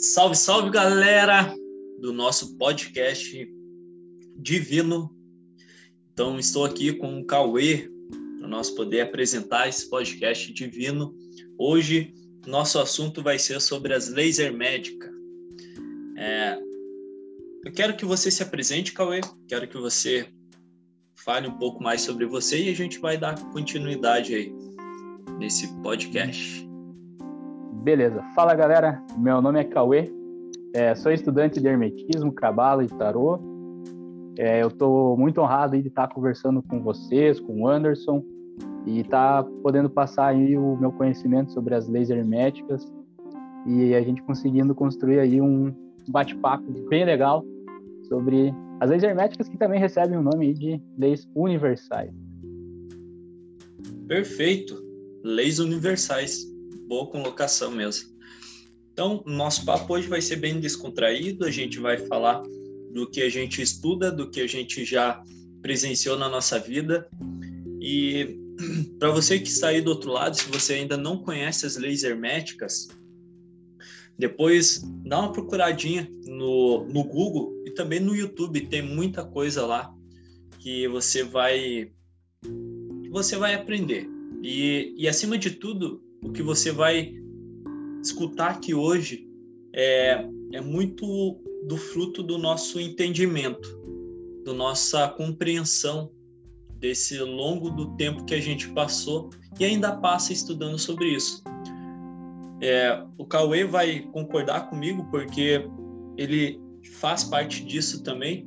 Salve, salve, galera do nosso podcast Divino. Então, estou aqui com o Cauê para nós poder apresentar esse podcast divino. Hoje, nosso assunto vai ser sobre as leis herméticas. É, eu quero que você se apresente, Cauê. Quero que você fale um pouco mais sobre você e a gente vai dar continuidade aí nesse podcast. Beleza. Fala, galera. Meu nome é Cauê. É, sou estudante de Hermetismo, Cabala e Tarô. É, eu estou muito honrado de estar conversando com vocês, com o Anderson, e estar tá podendo passar aí o meu conhecimento sobre as leis herméticas e a gente conseguindo construir aí um bate-papo bem legal sobre as leis herméticas que também recebem o nome de leis universais. Perfeito. Leis universais boa colocação mesmo. Então, nosso papo hoje vai ser bem descontraído, a gente vai falar do que a gente estuda, do que a gente já presenciou na nossa vida. E para você que está aí do outro lado, se você ainda não conhece as leis herméticas, depois dá uma procuradinha no, no Google e também no YouTube, tem muita coisa lá que você vai você vai aprender. E, e acima de tudo, o que você vai escutar aqui hoje é, é muito do fruto do nosso entendimento, da nossa compreensão desse longo do tempo que a gente passou e ainda passa estudando sobre isso. É, o Cauê vai concordar comigo porque ele faz parte disso também,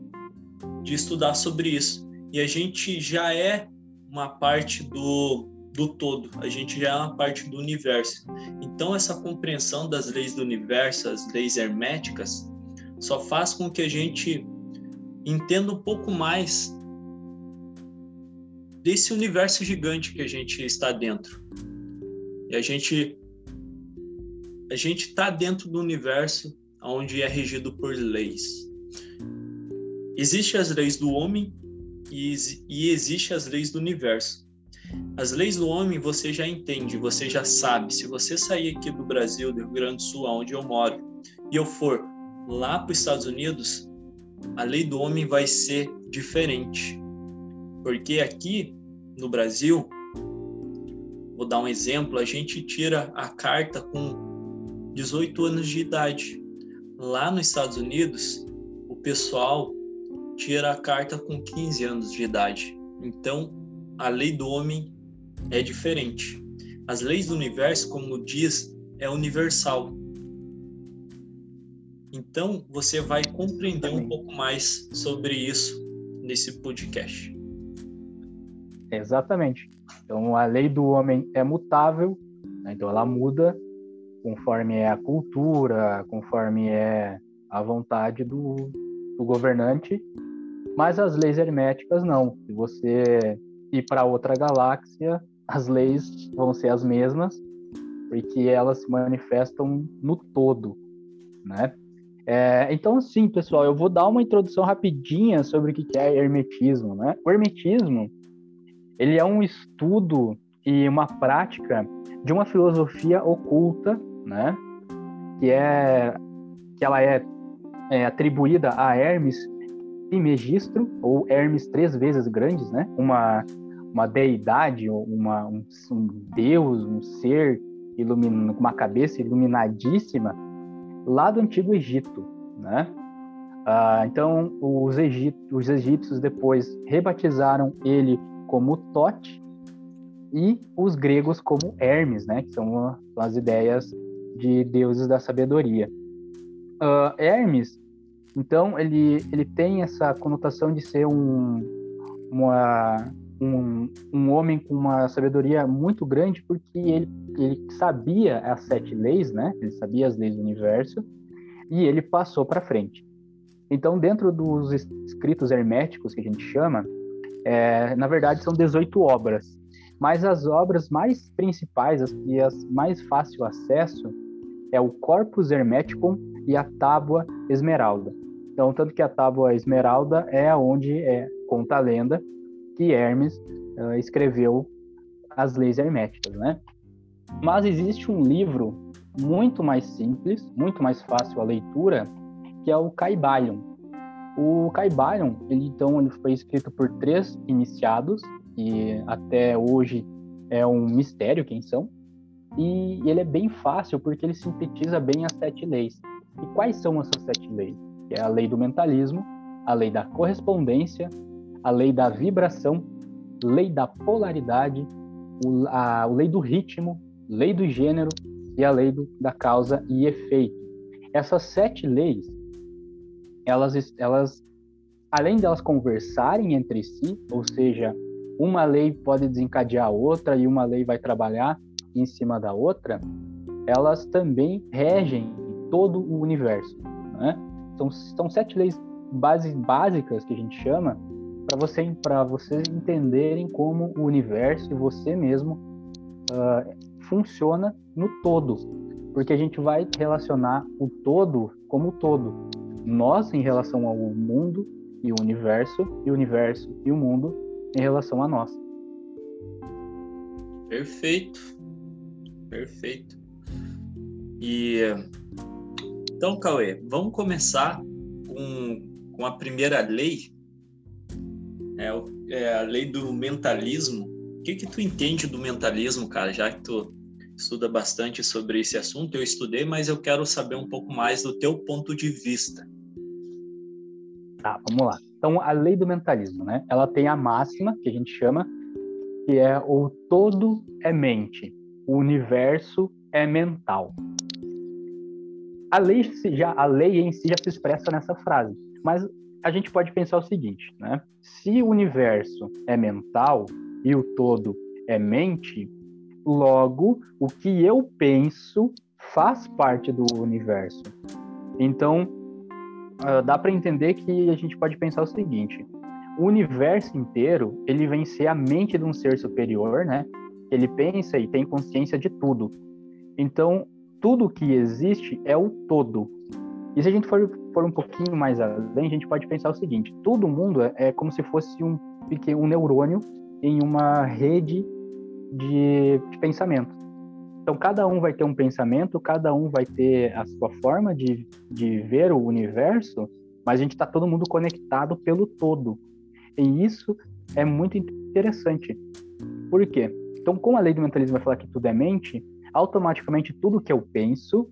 de estudar sobre isso. E a gente já é uma parte do, do todo, a gente já é uma parte do universo. Então, essa compreensão das leis do universo, as leis herméticas, só faz com que a gente entenda um pouco mais desse universo gigante que a gente está dentro. E a gente a gente está dentro do universo onde é regido por leis. Existem as leis do homem e, e existem as leis do universo. As leis do homem você já entende, você já sabe. Se você sair aqui do Brasil, do Rio Grande do Sul, onde eu moro, e eu for lá para os Estados Unidos, a lei do homem vai ser diferente. Porque aqui no Brasil, vou dar um exemplo, a gente tira a carta com 18 anos de idade. Lá nos Estados Unidos, o pessoal tira a carta com 15 anos de idade. Então, a lei do homem é diferente. As leis do universo, como diz, é universal. Então, você vai compreender um pouco mais sobre isso nesse podcast. Exatamente. Então, a lei do homem é mutável, né? então ela muda conforme é a cultura, conforme é a vontade do, do governante, mas as leis herméticas não. Se você ir para outra galáxia, as leis vão ser as mesmas, porque elas se manifestam no todo, né? É, então, sim, pessoal, eu vou dar uma introdução rapidinha sobre o que é hermetismo, né? O hermetismo, ele é um estudo e uma prática de uma filosofia oculta, né? Que é que ela é, é atribuída a Hermes Trismegistro ou Hermes três vezes grandes, né? Uma uma deidade, uma, um, um deus, um ser ilumina, com uma cabeça iluminadíssima lá do Antigo Egito, né? Ah, então, os, os egípcios depois rebatizaram ele como Tote e os gregos como Hermes, né? Que são as ideias de deuses da sabedoria. Uh, Hermes, então, ele, ele tem essa conotação de ser um, uma, um, um homem com uma sabedoria muito grande porque ele, ele sabia as sete leis, né? Ele sabia as leis do universo e ele passou para frente. Então, dentro dos escritos herméticos que a gente chama, é, na verdade são 18 obras, mas as obras mais principais as, e as mais fácil acesso é o Corpus Hermeticum e a Tábua Esmeralda. Então, tanto que a Tábua Esmeralda é onde é, conta a lenda que Hermes uh, escreveu as leis herméticas, né? Mas existe um livro muito mais simples, muito mais fácil a leitura, que é o Caibalion. O Caibalion, ele então ele foi escrito por três iniciados e até hoje é um mistério quem são. E ele é bem fácil porque ele sintetiza bem as sete leis. E quais são essas sete leis? Que é a lei do mentalismo, a lei da correspondência, a lei da vibração, lei da polaridade, a lei do ritmo, lei do gênero e a lei do, da causa e efeito. Essas sete leis, elas, elas, além delas conversarem entre si, ou seja, uma lei pode desencadear a outra e uma lei vai trabalhar em cima da outra, elas também regem todo o universo. Né? São, são sete leis base, básicas que a gente chama para você, vocês entenderem como o universo e você mesmo uh, funciona no todo, porque a gente vai relacionar o todo como o todo. Nós em relação ao mundo e o universo, e o universo e o mundo em relação a nós. Perfeito. Perfeito. E então, Cauê, vamos começar com, com a primeira lei, é, é a lei do mentalismo. O que que tu entende do mentalismo, cara? Já que tu estuda bastante sobre esse assunto, eu estudei, mas eu quero saber um pouco mais do teu ponto de vista. Tá, vamos lá. Então, a lei do mentalismo, né? Ela tem a máxima, que a gente chama, que é o todo é mente, o universo é mental. A lei, já, a lei em si já se expressa nessa frase, mas a gente pode pensar o seguinte, né? Se o universo é mental e o todo é mente, logo o que eu penso faz parte do universo. Então, uh, dá para entender que a gente pode pensar o seguinte: o universo inteiro ele vem ser a mente de um ser superior, né? Ele pensa e tem consciência de tudo. Então, tudo que existe é o todo. E se a gente for, for um pouquinho mais além, a gente pode pensar o seguinte: todo mundo é, é como se fosse um um neurônio em uma rede de, de pensamento. Então, cada um vai ter um pensamento, cada um vai ter a sua forma de, de ver o universo, mas a gente está todo mundo conectado pelo todo. E isso é muito interessante. Por quê? Então, como a lei do mentalismo vai falar que tudo é mente, automaticamente tudo que eu penso,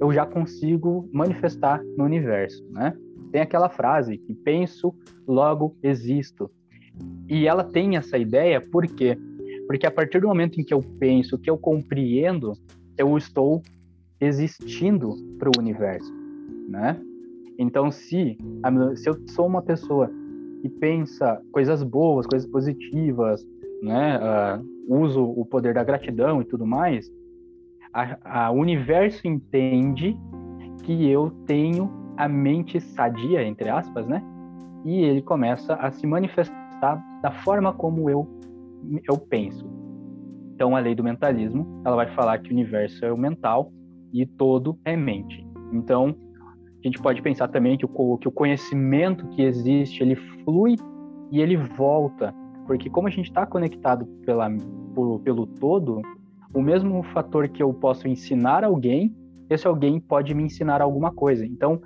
eu já consigo manifestar no universo, né? Tem aquela frase que penso, logo existo. E ela tem essa ideia por quê? Porque a partir do momento em que eu penso, que eu compreendo, eu estou existindo para o universo, né? Então, se, se eu sou uma pessoa que pensa coisas boas, coisas positivas, né? Uh, uso o poder da gratidão e tudo mais, o universo entende que eu tenho a mente sadia, entre aspas, né? E ele começa a se manifestar da forma como eu eu penso. Então, a lei do mentalismo, ela vai falar que o universo é o mental e todo é mente. Então, a gente pode pensar também que o, que o conhecimento que existe, ele flui e ele volta. Porque como a gente está conectado pela, por, pelo todo, o mesmo fator que eu posso ensinar alguém, esse alguém pode me ensinar alguma coisa. Então,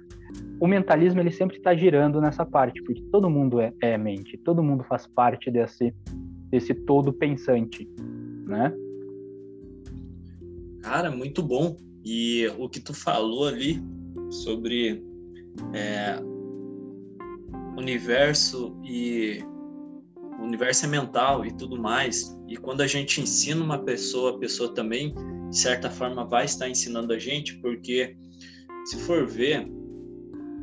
o mentalismo ele sempre está girando nessa parte, porque todo mundo é, é mente, todo mundo faz parte desse desse todo pensante, né? Cara, muito bom. E o que tu falou ali sobre é, universo e o universo é mental e tudo mais. E quando a gente ensina uma pessoa, a pessoa também, de certa forma, vai estar ensinando a gente, porque se for ver,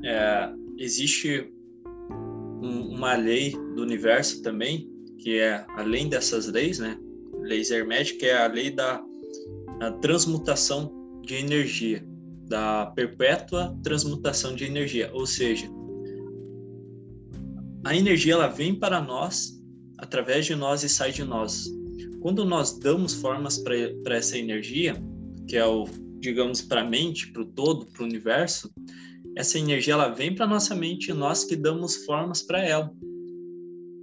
é, existe um, uma lei do universo também que é além dessas leis, né? Leis herméticas é a lei da transmutação de energia, da perpétua transmutação de energia, ou seja, a energia ela vem para nós através de nós e sai de nós. Quando nós damos formas para essa energia, que é o, digamos, para a mente, para o todo, para o universo, essa energia ela vem para nossa mente e nós que damos formas para ela.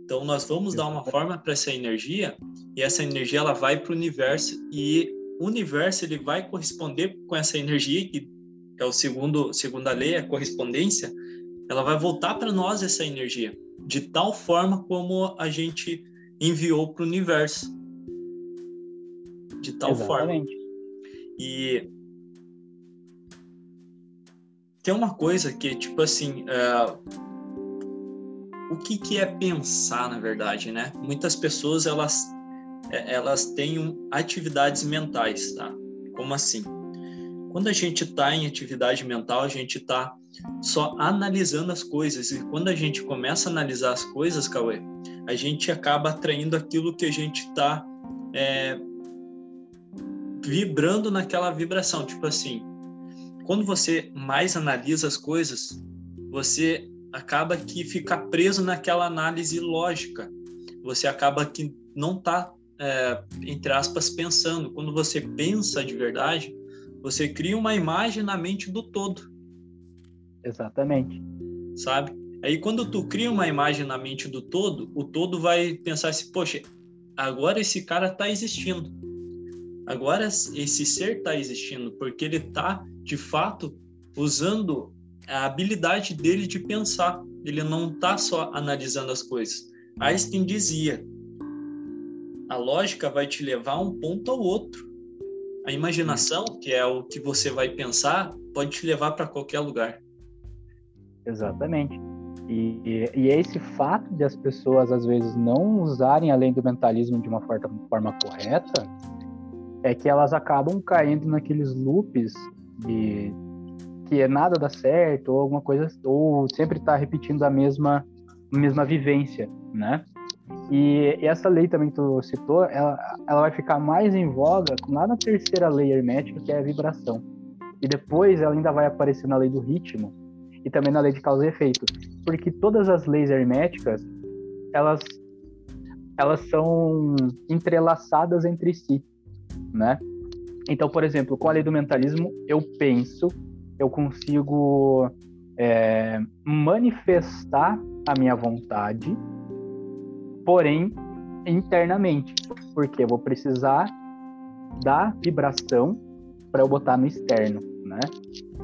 Então nós vamos dar uma forma para essa energia e essa energia ela vai para o universo e o universo ele vai corresponder com essa energia que é o segundo segunda lei, a correspondência, ela vai voltar para nós essa energia de tal forma como a gente enviou para o universo. De tal Exatamente. forma. E tem uma coisa que, tipo assim, uh, o que, que é pensar, na verdade, né? Muitas pessoas, elas, é, elas têm atividades mentais, tá? Como assim? Quando a gente está em atividade mental, a gente está só analisando as coisas. E quando a gente começa a analisar as coisas, Cauê, a gente acaba atraindo aquilo que a gente está é, vibrando naquela vibração. Tipo assim, quando você mais analisa as coisas, você acaba que fica preso naquela análise lógica. Você acaba que não está, é, entre aspas, pensando. Quando você pensa de verdade, você cria uma imagem na mente do todo. Exatamente. Sabe? Aí quando tu cria uma imagem na mente do todo, o todo vai pensar assim, poxa, agora esse cara está existindo. Agora esse ser está existindo, porque ele está, de fato, usando a habilidade dele de pensar. Ele não está só analisando as coisas. Einstein dizia: a lógica vai te levar um ponto ao outro. A imaginação, que é o que você vai pensar, pode te levar para qualquer lugar. Exatamente. E, e, é esse fato de as pessoas às vezes não usarem a lei do mentalismo de uma forma, forma correta é que elas acabam caindo naqueles loops de que é nada dá certo ou alguma coisa ou sempre está repetindo a mesma mesma vivência, né? E, e, essa lei também que tu citou, ela, ela vai ficar mais em voga lá na terceira lei hermética, que é a vibração. E depois ela ainda vai aparecer na lei do ritmo, e também na lei de causa e efeito, porque todas as leis herméticas elas elas são entrelaçadas entre si, né? Então, por exemplo, com a lei do mentalismo, eu penso, eu consigo é, manifestar a minha vontade, porém internamente, porque eu vou precisar da vibração para eu botar no externo, né?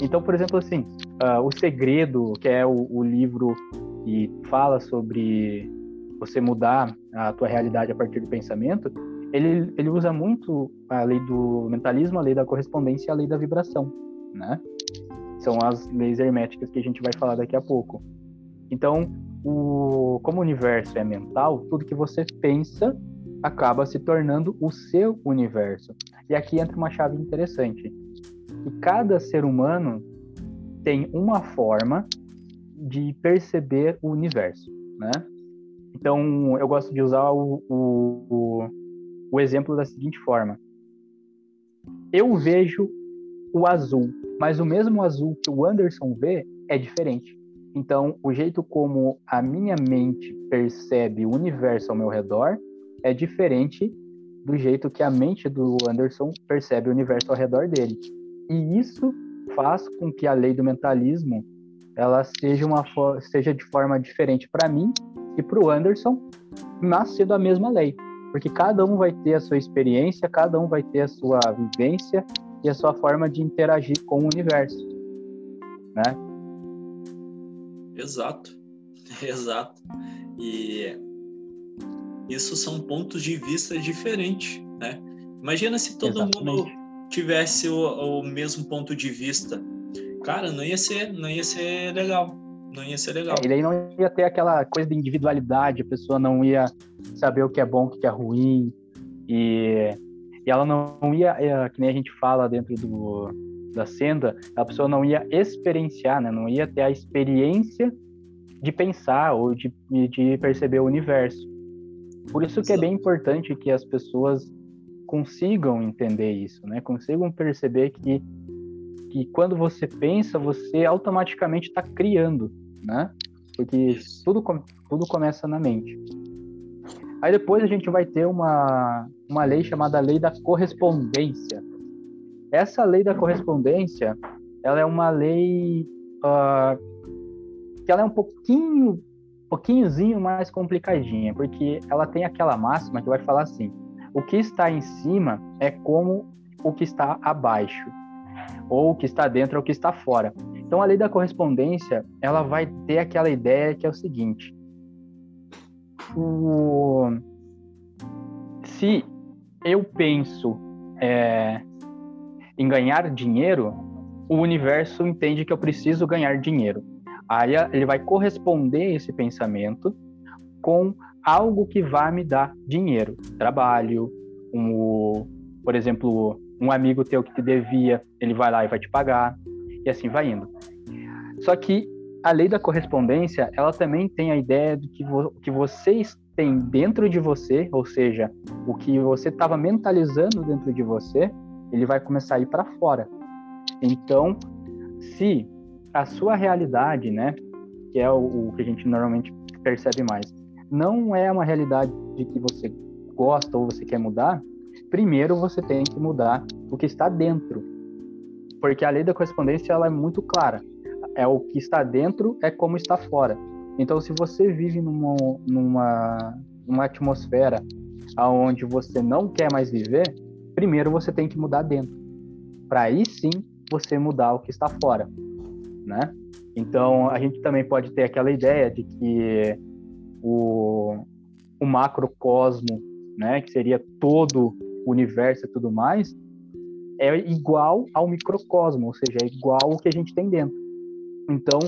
Então, por exemplo, assim, uh, o segredo, que é o, o livro que fala sobre você mudar a tua realidade a partir do pensamento, ele, ele usa muito a lei do mentalismo, a lei da correspondência e a lei da vibração, né? São as leis herméticas que a gente vai falar daqui a pouco. Então, o, como o universo é mental, tudo que você pensa acaba se tornando o seu universo. E aqui entra uma chave interessante. E cada ser humano tem uma forma de perceber o universo, né? Então, eu gosto de usar o, o, o, exemplo da seguinte forma. Eu vejo o azul, mas o mesmo azul que o Anderson vê é diferente. Então, o jeito como a minha mente percebe o universo ao meu redor é diferente do jeito que a mente do Anderson percebe o universo ao redor dele. E isso faz com que a lei do mentalismo ela seja uma seja de forma diferente para mim e para o Anderson, mas sendo a mesma lei, porque cada um vai ter a sua experiência, cada um vai ter a sua vivência e a sua forma de interagir com o universo, né? Exato, exato. E isso são pontos de vista diferentes, né? Imagina se todo Exatamente. mundo tivesse o, o mesmo ponto de vista. Cara, não ia ser, não ia ser legal. Não ia ser legal. É, e daí não ia ter aquela coisa de individualidade, a pessoa não ia saber o que é bom, o que é ruim. E, e ela não ia, é, que nem a gente fala dentro do, da senda, a pessoa não ia experienciar, né? Não ia ter a experiência de pensar ou de, de perceber o universo. Por isso que é bem importante que as pessoas consigam entender isso, né? Consigam perceber que que quando você pensa, você automaticamente está criando, né? Porque tudo, tudo começa na mente. Aí depois a gente vai ter uma, uma lei chamada lei da correspondência. Essa lei da correspondência, ela é uma lei uh, que ela é um pouquinho, pouquinhozinho mais complicadinha, porque ela tem aquela máxima que vai falar assim: o que está em cima é como o que está abaixo, ou o que está dentro ou o que está fora. Então a lei da correspondência, ela vai ter aquela ideia que é o seguinte: o... se eu penso é, em ganhar dinheiro, o universo entende que eu preciso ganhar dinheiro. Aí ele vai corresponder esse pensamento com algo que vá me dar dinheiro, trabalho, um, por exemplo, um amigo teu que te devia, ele vai lá e vai te pagar, e assim vai indo. Só que a lei da correspondência, ela também tem a ideia de que, vo que vocês têm dentro de você, ou seja, o que você estava mentalizando dentro de você, ele vai começar a ir para fora. Então, se a sua realidade, né, que é o, o que a gente normalmente percebe mais, não é uma realidade de que você gosta ou você quer mudar, primeiro você tem que mudar o que está dentro. Porque a lei da correspondência ela é muito clara. É o que está dentro é como está fora. Então, se você vive numa, numa, numa atmosfera onde você não quer mais viver, primeiro você tem que mudar dentro. Para aí sim você mudar o que está fora, né? Então, a gente também pode ter aquela ideia de que o, o macrocosmo, né, que seria todo o universo e tudo mais, é igual ao microcosmo, ou seja, é igual ao que a gente tem dentro. Então,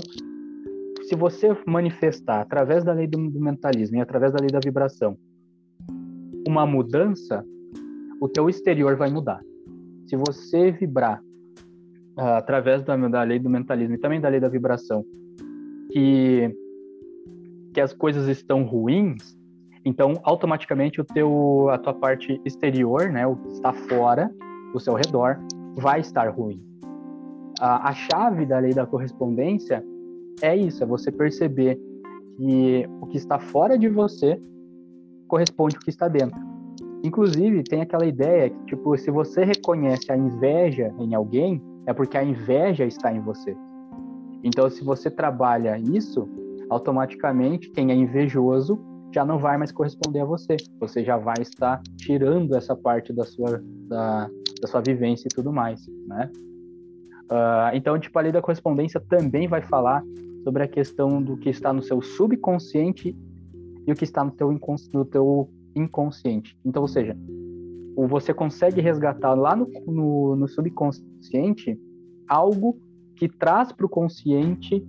se você manifestar através da lei do mentalismo e através da lei da vibração uma mudança, o teu exterior vai mudar. Se você vibrar uh, através da, da lei do mentalismo e também da lei da vibração que que as coisas estão ruins, então automaticamente o teu a tua parte exterior, né, o que está fora, o seu redor, vai estar ruim. A, a chave da lei da correspondência é isso, é você perceber que o que está fora de você corresponde ao que está dentro. Inclusive, tem aquela ideia que, tipo, se você reconhece a inveja em alguém, é porque a inveja está em você. Então, se você trabalha isso, automaticamente quem é invejoso já não vai mais corresponder a você. Você já vai estar tirando essa parte da sua, da, da sua vivência e tudo mais, né? Uh, então, tipo, a lei da correspondência também vai falar sobre a questão do que está no seu subconsciente e o que está no teu, no teu inconsciente. Então, ou seja, você consegue resgatar lá no, no, no subconsciente algo que traz para o consciente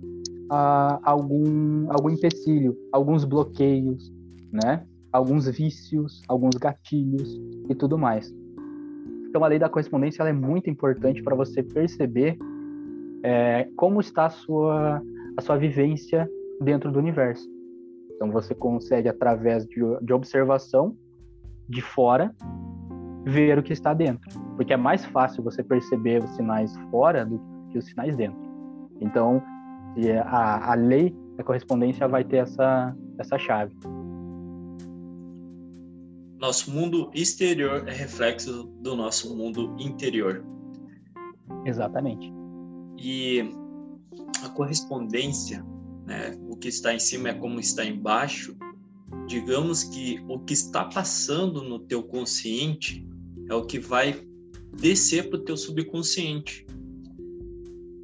uh, algum, algum empecilho, alguns bloqueios, né? alguns vícios, alguns gatilhos e tudo mais. Então, a lei da correspondência é muito importante para você perceber é, como está a sua, a sua vivência dentro do universo. Então, você consegue, através de, de observação de fora, ver o que está dentro. Porque é mais fácil você perceber os sinais fora do que os sinais dentro. Então, a, a lei da correspondência vai ter essa, essa chave. Nosso mundo exterior é reflexo do nosso mundo interior. Exatamente. E a correspondência, né, o que está em cima é como está embaixo. Digamos que o que está passando no teu consciente é o que vai descer para o teu subconsciente.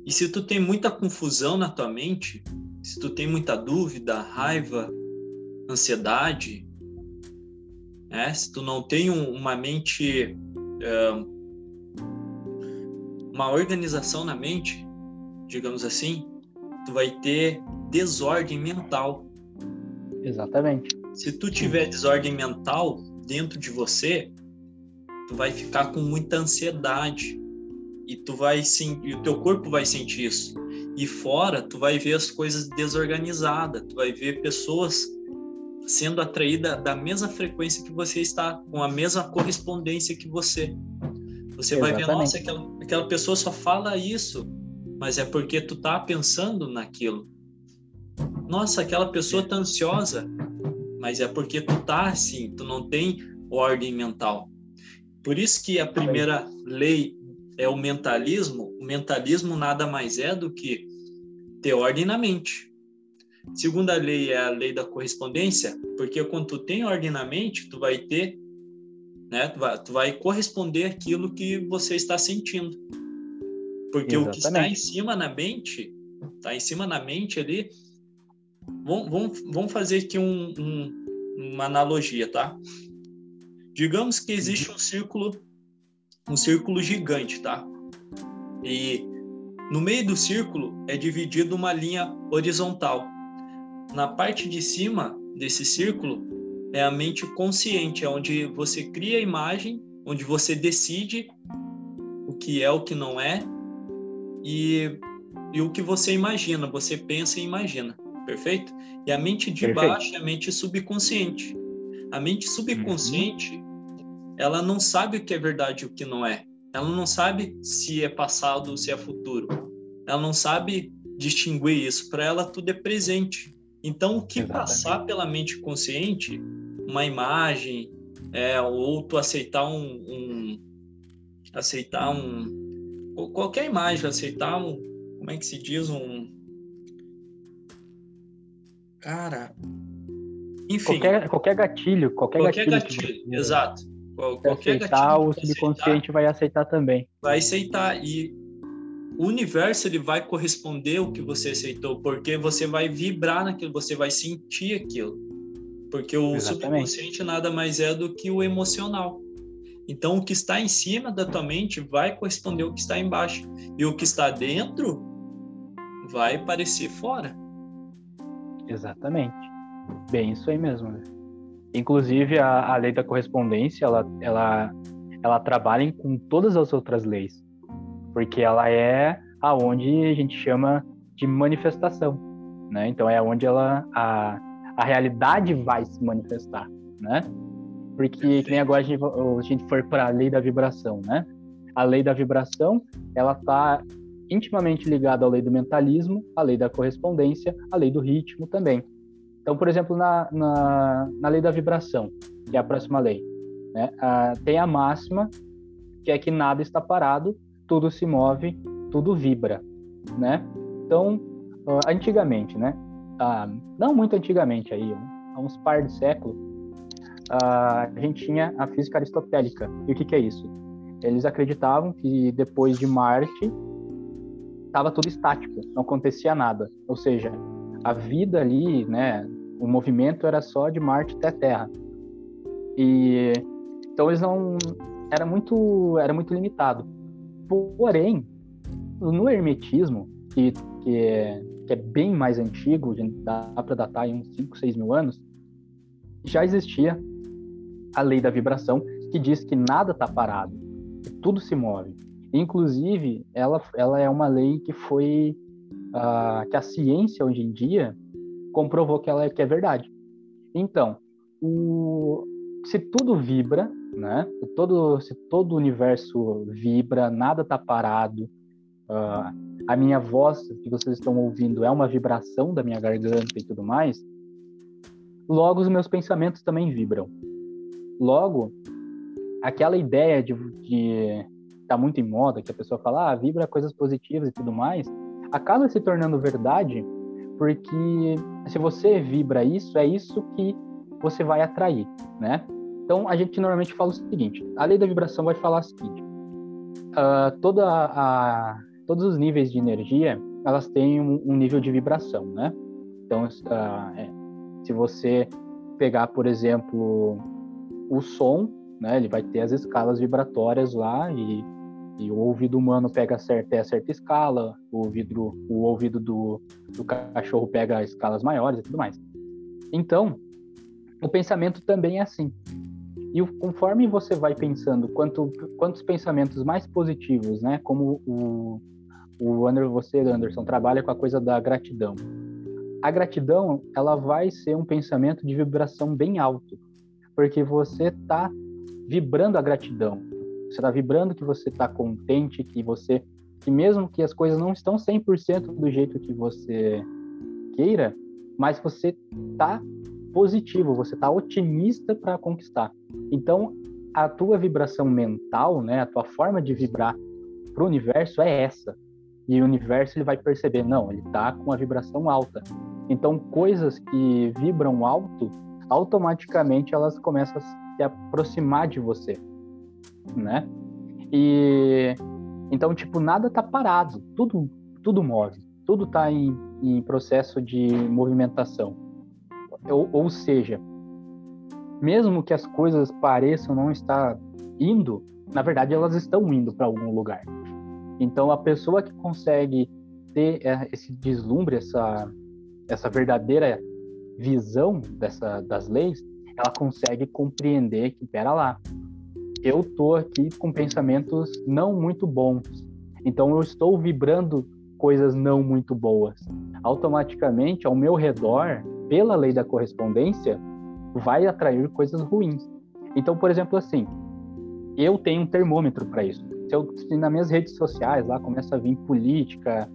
E se tu tem muita confusão na tua mente, se tu tem muita dúvida, raiva, ansiedade, né? se tu não tem um, uma mente, uma organização na mente, digamos assim, tu vai ter desordem mental. Exatamente. Se tu tiver desordem mental dentro de você, tu vai ficar com muita ansiedade, e tu vai sim, e o teu corpo vai sentir isso. E fora, tu vai ver as coisas desorganizadas, tu vai ver pessoas sendo atraídas da mesma frequência que você está, com a mesma correspondência que você. Você Exatamente. vai ver, nossa, aquela, aquela pessoa só fala isso, mas é porque tu tá pensando naquilo. Nossa, aquela pessoa tá ansiosa, mas é porque tu tá assim, tu não tem ordem mental. Por isso que a primeira lei é o mentalismo, o mentalismo nada mais é do que ter ordem na mente. Segunda lei é a lei da correspondência, porque quando tu tem ordem na mente, tu vai ter né? Tu vai, tu vai corresponder aquilo que você está sentindo. Porque Exatamente. o que está em cima na mente, está em cima na mente ali. Vamos, vamos, vamos fazer aqui um, um, uma analogia, tá? Digamos que existe um círculo, um círculo gigante, tá? E no meio do círculo é dividido uma linha horizontal. Na parte de cima desse círculo é a mente consciente, é onde você cria a imagem, onde você decide o que é, o que não é, e, e o que você imagina, você pensa e imagina, perfeito? E a mente de perfeito. baixo é a mente subconsciente. A mente subconsciente, uhum. Ela não sabe o que é verdade e o que não é. Ela não sabe se é passado ou se é futuro. Ela não sabe distinguir isso. Para ela, tudo é presente. Então, o que Exatamente. passar pela mente consciente, uma imagem, é, ou tu aceitar um, um, aceitar um qualquer imagem, aceitar um, como é que se diz um cara, enfim, qualquer, qualquer gatilho, qualquer, qualquer gatilho, gatilho exato. Qualquer aceitar, gatilho o subconsciente aceitar, vai aceitar também. Vai aceitar e o universo ele vai corresponder ao que você aceitou, porque você vai vibrar naquilo, você vai sentir aquilo. Porque o Exatamente. subconsciente nada mais é do que o emocional. Então, o que está em cima da tua mente vai corresponder ao que está embaixo. E o que está dentro vai aparecer fora. Exatamente. Bem, isso aí mesmo. Né? Inclusive, a, a lei da correspondência, ela, ela, ela trabalha com todas as outras leis porque ela é aonde a gente chama de manifestação, né? Então é onde ela a, a realidade vai se manifestar, né? Porque que nem agora a gente, a gente for para a lei da vibração, né? A lei da vibração, ela está intimamente ligada à lei do mentalismo, à lei da correspondência, à lei do ritmo também. Então, por exemplo, na, na, na lei da vibração, que é a próxima lei, né? Ah, tem a máxima, que é que nada está parado tudo se move, tudo vibra, né? Então, antigamente, né? Ah, não muito antigamente aí, há uns par de séculos, a gente tinha a física aristotélica. E o que, que é isso? Eles acreditavam que depois de Marte estava tudo estático, não acontecia nada. Ou seja, a vida ali, né? O movimento era só de Marte até Terra. E então eles não era muito era muito limitado. Porém, no hermetismo, que, que, é, que é bem mais antigo, dá para datar em uns 5, 6 mil anos, já existia a lei da vibração, que diz que nada está parado, que tudo se move. Inclusive, ela, ela é uma lei que foi. Uh, que a ciência hoje em dia comprovou que ela é, que é verdade. Então, o, se tudo vibra, né? Se todo, se todo o universo vibra, nada está parado, uh, a minha voz que vocês estão ouvindo é uma vibração da minha garganta e tudo mais, logo os meus pensamentos também vibram. Logo, aquela ideia de, de tá muito em moda, que a pessoa fala, ah, vibra coisas positivas e tudo mais, acaba se tornando verdade, porque se você vibra isso, é isso que você vai atrair, né? Então, a gente normalmente fala o seguinte: a lei da vibração vai falar o seguinte: uh, toda a, todos os níveis de energia elas têm um, um nível de vibração, né? Então, uh, é, se você pegar, por exemplo, o som, né, ele vai ter as escalas vibratórias lá e, e o ouvido humano pega certa, a certa escala, o ouvido, o ouvido do, do cachorro pega escalas maiores e tudo mais. Então, o pensamento também é assim. E conforme você vai pensando, quanto, quantos pensamentos mais positivos, né? Como o, o Anderson, você, Anderson, trabalha com a coisa da gratidão. A gratidão, ela vai ser um pensamento de vibração bem alto, porque você está vibrando a gratidão. Você está vibrando que você está contente, que você, que mesmo que as coisas não estão 100% do jeito que você queira, mas você está positivo, você está otimista para conquistar. Então, a tua vibração mental, né, a tua forma de vibrar para o universo é essa. E o universo ele vai perceber, não, ele está com a vibração alta. Então, coisas que vibram alto, automaticamente elas começam se aproximar de você, né? E então, tipo, nada tá parado, tudo, tudo move, tudo tá em, em processo de movimentação. Ou, ou seja, mesmo que as coisas pareçam não estar indo, na verdade elas estão indo para algum lugar. Então, a pessoa que consegue ter é, esse deslumbre, essa, essa verdadeira visão dessa, das leis, ela consegue compreender que, pera lá, eu tô aqui com pensamentos não muito bons. Então eu estou vibrando coisas não muito boas. Automaticamente, ao meu redor, pela lei da correspondência, vai atrair coisas ruins. Então, por exemplo, assim, eu tenho um termômetro para isso. Se, eu, se nas minhas redes sociais lá começa a vir política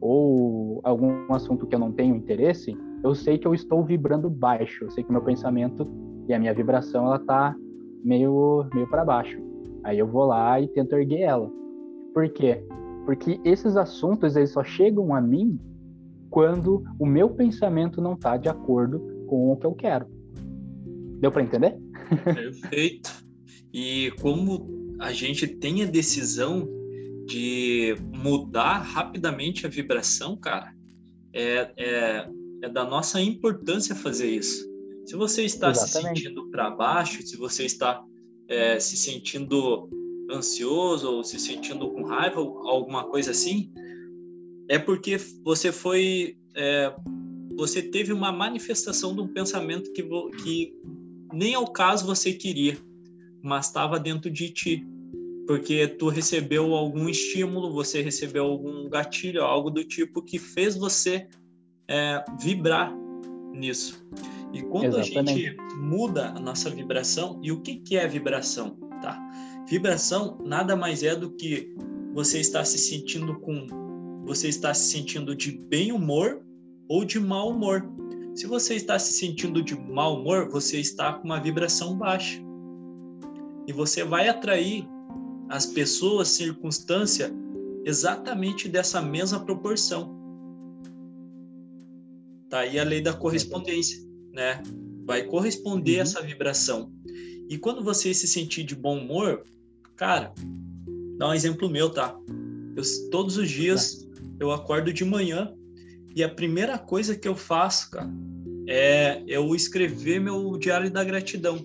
ou algum assunto que eu não tenho interesse, eu sei que eu estou vibrando baixo. Eu sei que meu pensamento e a minha vibração ela tá meio, meio para baixo. Aí eu vou lá e tento erguer ela. Por quê? Porque esses assuntos eles só chegam a mim quando o meu pensamento não está de acordo com o que eu quero. Deu para entender? Perfeito. E como a gente tem a decisão de mudar rapidamente a vibração, cara, é, é, é da nossa importância fazer isso. Se você está Exatamente. se sentindo para baixo, se você está é, se sentindo ansioso ou se sentindo com raiva, alguma coisa assim, é porque você foi, é, você teve uma manifestação de um pensamento que, que nem ao caso você queria, mas estava dentro de ti, porque tu recebeu algum estímulo, você recebeu algum gatilho, algo do tipo que fez você é, vibrar nisso. E quando Exatamente. a gente muda a nossa vibração, e o que, que é vibração? Tá? Vibração nada mais é do que você está se sentindo com. Você está se sentindo de bem humor ou de mau humor. Se você está se sentindo de mau humor, você está com uma vibração baixa. E você vai atrair as pessoas, circunstância, exatamente dessa mesma proporção. Tá aí a lei da correspondência né? Vai corresponder uhum. essa vibração. E quando você se sentir de bom humor, cara, dá um exemplo meu, tá? Eu, todos os dias eu acordo de manhã e a primeira coisa que eu faço, cara, é eu escrever meu diário da gratidão.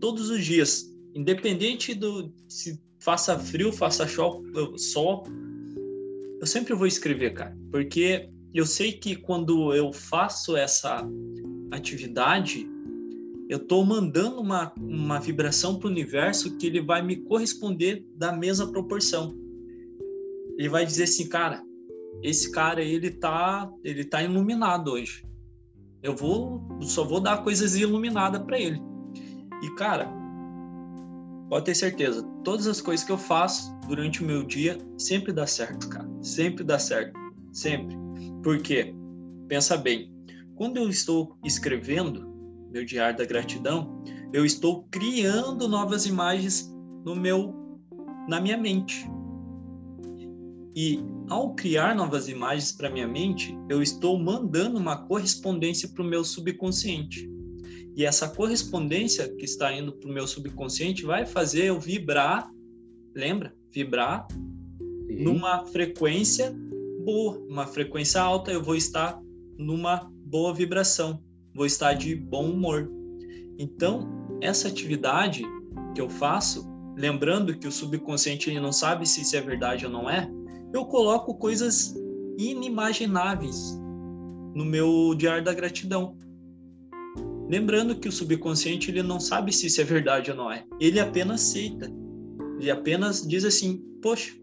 Todos os dias, independente do se faça frio, faça sol, eu sempre vou escrever, cara, porque eu sei que quando eu faço essa atividade, eu estou mandando uma, uma vibração para o universo que ele vai me corresponder da mesma proporção. Ele vai dizer assim, cara, esse cara ele tá, ele tá iluminado hoje. Eu vou, só vou dar coisas iluminadas para ele. E cara, pode ter certeza, todas as coisas que eu faço durante o meu dia sempre dá certo, cara. Sempre dá certo, sempre. Por quê? Pensa bem, quando eu estou escrevendo meu diário da gratidão, eu estou criando novas imagens no meu na minha mente. E ao criar novas imagens para minha mente, eu estou mandando uma correspondência para o meu subconsciente. E essa correspondência que está indo para o meu subconsciente vai fazer eu vibrar, lembra? Vibrar Sim. numa frequência boa, uma frequência alta, eu vou estar numa boa vibração, vou estar de bom humor. Então, essa atividade que eu faço, lembrando que o subconsciente ele não sabe se isso é verdade ou não é, eu coloco coisas inimagináveis no meu diário da gratidão. Lembrando que o subconsciente ele não sabe se isso é verdade ou não é. Ele apenas aceita. Ele apenas diz assim: "Poxa,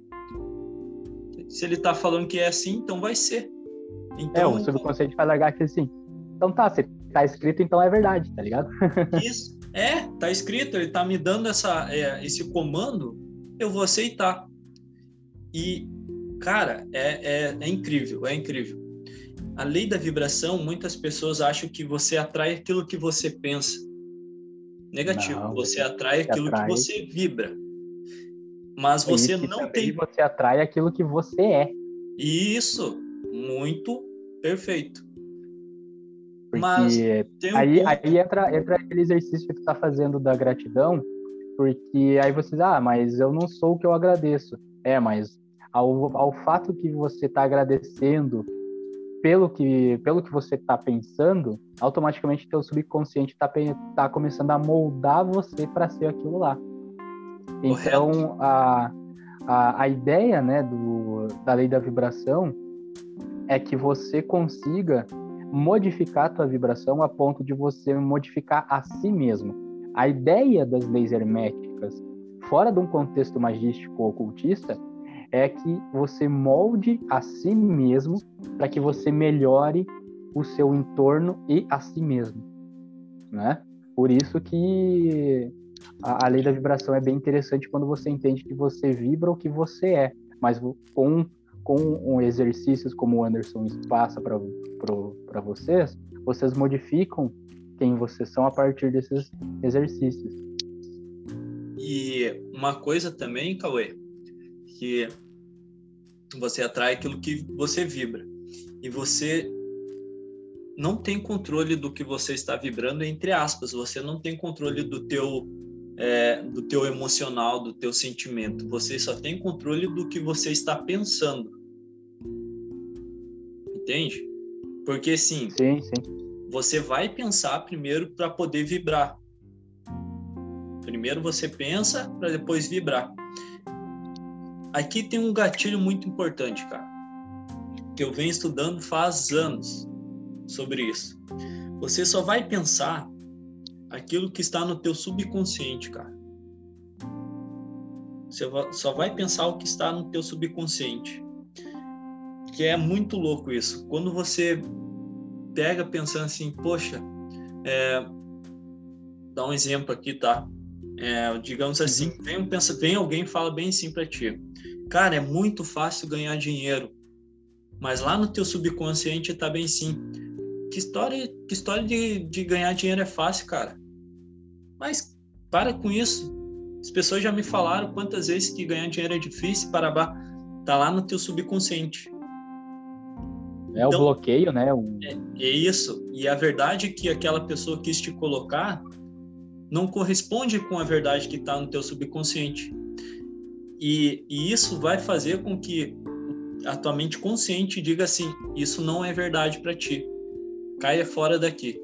se ele está falando que é assim, então vai ser". Então, é, o subconsciente vai largar aqui assim. Então tá, se tá escrito, então é verdade, tá ligado? Isso. É, tá escrito, ele tá me dando essa, é, esse comando, eu vou aceitar. E, cara, é, é, é incrível, é incrível. A lei da vibração, muitas pessoas acham que você atrai aquilo que você pensa. Negativo, não, você atrai aquilo atrai... que você vibra. Mas você não tem. Você atrai aquilo que você é. Isso, muito perfeito. Porque um aí, ponto... aí entra, entra aquele exercício que tu tá fazendo da gratidão, porque aí você diz, ah, mas eu não sou o que eu agradeço. É, mas ao, ao fato que você está agradecendo pelo que, pelo que você está pensando, automaticamente teu subconsciente está tá começando a moldar você para ser aquilo lá. Então, a, a, a ideia né, do, da lei da vibração é que você consiga modificar a tua vibração a ponto de você modificar a si mesmo. A ideia das leis herméticas, fora de um contexto magístico ou ocultista, é que você molde a si mesmo para que você melhore o seu entorno e a si mesmo, né? Por isso que a, a lei da vibração é bem interessante quando você entende que você vibra o que você é, mas com com um exercícios como o Anderson passa para vocês, vocês modificam quem vocês são a partir desses exercícios. E uma coisa também, Cauê, que você atrai aquilo que você vibra. E você não tem controle do que você está vibrando, entre aspas. Você não tem controle do teu é, do teu emocional, do teu sentimento. Você só tem controle do que você está pensando. Entende? Porque sim, sim, sim. você vai pensar primeiro para poder vibrar. Primeiro você pensa para depois vibrar. Aqui tem um gatilho muito importante, cara, que eu venho estudando faz anos sobre isso. Você só vai pensar aquilo que está no teu subconsciente, cara. Você só vai pensar o que está no teu subconsciente. Que é muito louco isso. Quando você pega pensando assim, poxa, é, dá um exemplo aqui, tá? É, digamos assim, uhum. vem, pensa, vem alguém fala bem assim para ti, cara, é muito fácil ganhar dinheiro, mas lá no teu subconsciente tá bem sim. Que história, que história de, de ganhar dinheiro é fácil, cara? Mas para com isso. As pessoas já me falaram quantas vezes que ganhar dinheiro é difícil, Parabá. Tá lá no teu subconsciente. É então, o bloqueio, né? É, é, isso. E a verdade que aquela pessoa quis te colocar não corresponde com a verdade que está no teu subconsciente. E, e isso vai fazer com que a tua mente consciente diga assim: isso não é verdade para ti. Caia fora daqui.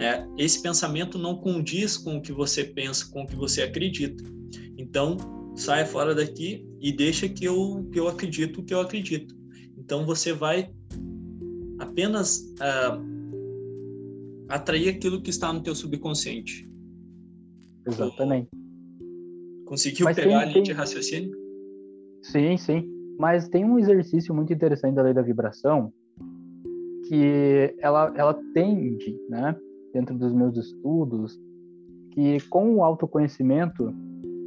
É, esse pensamento não condiz com o que você pensa, com o que você acredita. Então, saia fora daqui e deixa que eu, que eu acredito o que eu acredito. Então, você vai apenas uh, atrair aquilo que está no teu subconsciente. Exatamente. Conseguiu Mas pegar tem, a linha de raciocínio? Sim, sim. Mas tem um exercício muito interessante da lei da vibração que ela, ela tende, né, dentro dos meus estudos, que com o autoconhecimento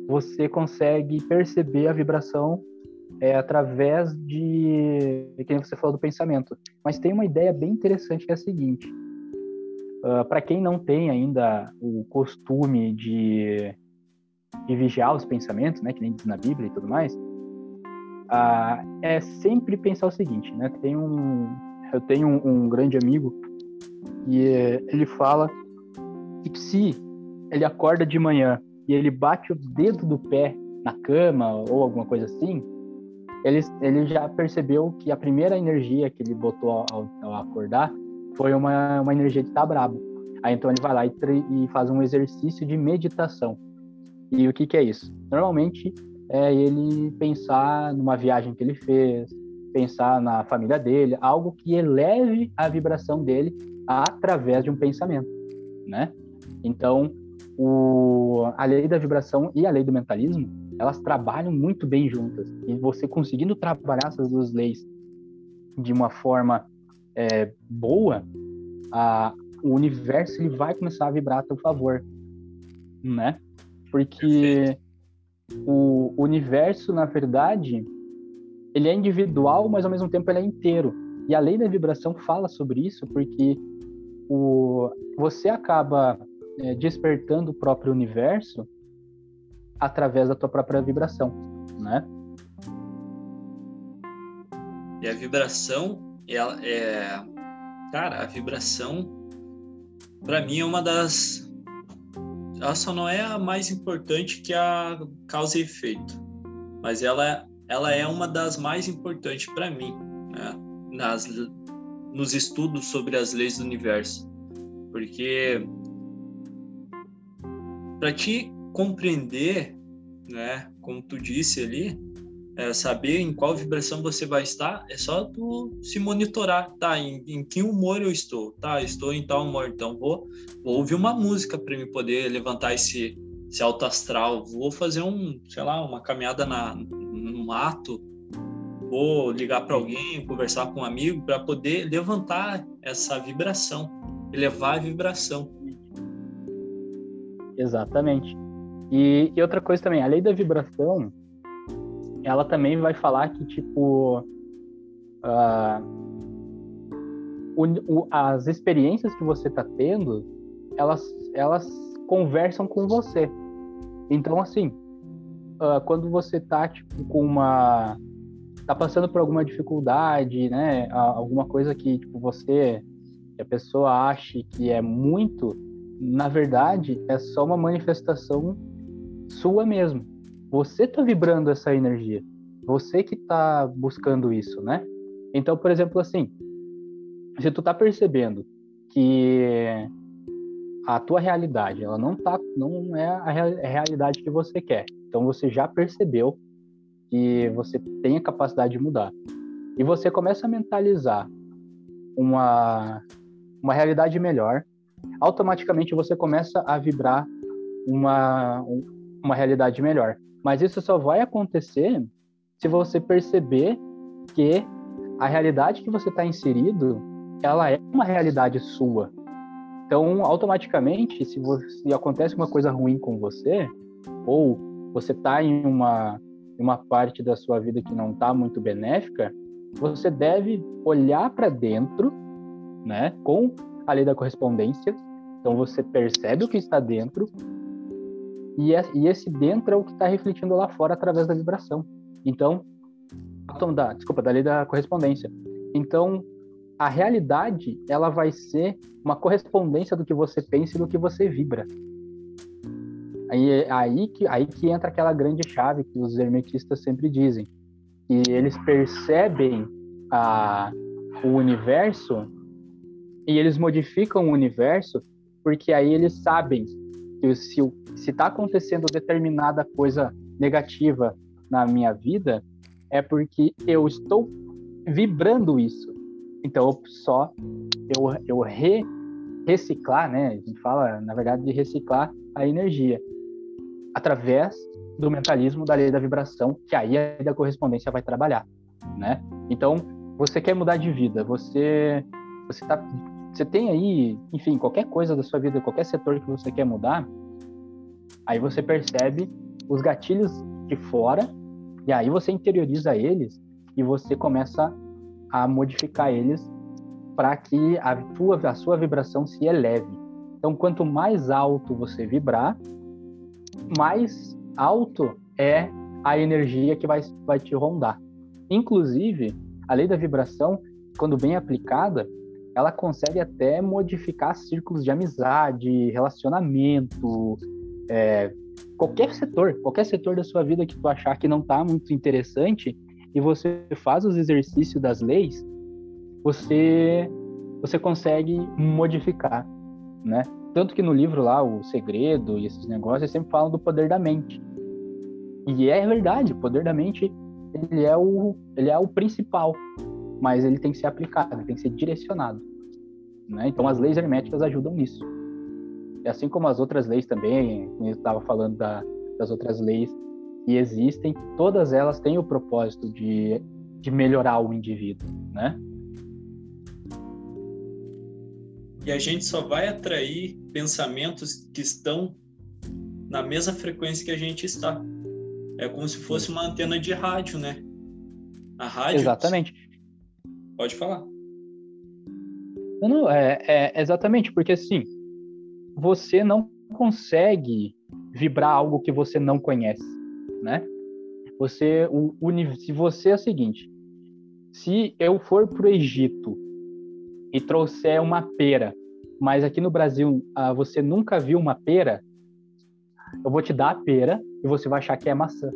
você consegue perceber a vibração é, através de, de quem você falou do pensamento. Mas tem uma ideia bem interessante que é a seguinte: uh, ah, para quem não tem ainda o costume de, de vigiar os pensamentos, né, que nem diz na Bíblia e tudo mais, uh, é sempre pensar o seguinte, né? Tem um, eu tenho um, um grande amigo e ele fala que se ele acorda de manhã e ele bate o dedo do pé na cama ou alguma coisa assim, ele, ele já percebeu que a primeira energia que ele botou ao, ao acordar foi uma, uma energia de tá brabo. Aí então ele vai lá e, e, faz um exercício de meditação. E o que, que é isso? Normalmente é ele pensar numa viagem que ele fez, pensar na família dele, algo que eleve a vibração dele através de um pensamento, né? Então, o, a lei da vibração e a lei do mentalismo, elas trabalham muito bem juntas. E você conseguindo trabalhar essas duas leis de uma forma é, boa, a, o universo ele vai começar a vibrar a seu favor, né? Porque o universo, na verdade, ele é individual, mas ao mesmo tempo ele é inteiro. E a lei da vibração fala sobre isso porque o, você acaba é, despertando o próprio universo através da tua própria vibração, né? E a vibração, ela é, cara, a vibração para mim é uma das ela só não é a mais importante que a causa e efeito, mas ela, ela é uma das mais importantes para mim, né? Nas, nos estudos sobre as leis do universo, porque para te compreender, né, como tu disse ali, é, saber em qual vibração você vai estar, é só tu se monitorar, tá? Em, em que humor eu estou, tá? Estou em tal humor, então vou, vou ouvir uma música para me poder levantar esse, esse alto astral, vou fazer um, sei lá, uma caminhada na, no mato, vou ligar para alguém, conversar com um amigo para poder levantar essa vibração, elevar a vibração. Exatamente. E, e outra coisa também, a lei da vibração, ela também vai falar que, tipo, uh, o, o, as experiências que você está tendo, elas, elas conversam com você. Então, assim, uh, quando você tá, tipo, com uma... tá passando por alguma dificuldade, né? Alguma coisa que, tipo, você... que a pessoa ache que é muito, na verdade, é só uma manifestação sua mesmo você está vibrando essa energia. Você que está buscando isso, né? Então, por exemplo, assim, se tu tá percebendo que a tua realidade, ela não tá, não é a realidade que você quer. Então você já percebeu que você tem a capacidade de mudar. E você começa a mentalizar uma uma realidade melhor, automaticamente você começa a vibrar uma uma realidade melhor. Mas isso só vai acontecer se você perceber que a realidade que você está inserido, ela é uma realidade sua. Então, automaticamente, se, você, se acontece uma coisa ruim com você, ou você está em uma, uma parte da sua vida que não está muito benéfica, você deve olhar para dentro, né, com a lei da correspondência. Então, você percebe o que está dentro, e, é, e esse dentro é o que está refletindo lá fora através da vibração. Então, da, desculpa, da lei da correspondência. Então, a realidade ela vai ser uma correspondência do que você pensa e do que você vibra. Aí, aí, que, aí que entra aquela grande chave que os hermetistas sempre dizem, que eles percebem a, o universo e eles modificam o universo porque aí eles sabem que se está acontecendo determinada coisa negativa na minha vida, é porque eu estou vibrando isso. Então, eu só eu, eu re, reciclar, né? A gente fala, na verdade, de reciclar a energia através do mentalismo da lei da vibração, que aí a da correspondência vai trabalhar, né? Então, você quer mudar de vida, você você tá você tem aí, enfim, qualquer coisa da sua vida, qualquer setor que você quer mudar, aí você percebe os gatilhos de fora e aí você interioriza eles e você começa a modificar eles para que a, tua, a sua vibração se eleve. Então, quanto mais alto você vibrar, mais alto é a energia que vai, vai te rondar. Inclusive, a lei da vibração, quando bem aplicada, ela consegue até modificar círculos de amizade, relacionamento, é, qualquer setor, qualquer setor da sua vida que tu achar que não está muito interessante e você faz os exercícios das leis, você você consegue modificar, né? Tanto que no livro lá, o segredo e esses negócios sempre falam do poder da mente. E é verdade, o poder da mente ele é o ele é o principal, mas ele tem que ser aplicado, tem que ser direcionado. Né? Então as leis herméticas ajudam nisso. E assim como as outras leis também, eu estava falando da, das outras leis que existem, todas elas têm o propósito de, de melhorar o indivíduo, né? E a gente só vai atrair pensamentos que estão na mesma frequência que a gente está. É como se fosse uma antena de rádio, né? A rádio. Exatamente. Pode falar. Não, é, é exatamente, porque assim, você não consegue vibrar algo que você não conhece, né? Você, o, o, se você é o seguinte, se eu for para o Egito e trouxer uma pera mas aqui no Brasil uh, você nunca viu uma pera, eu vou te dar a pera e você vai achar que é maçã,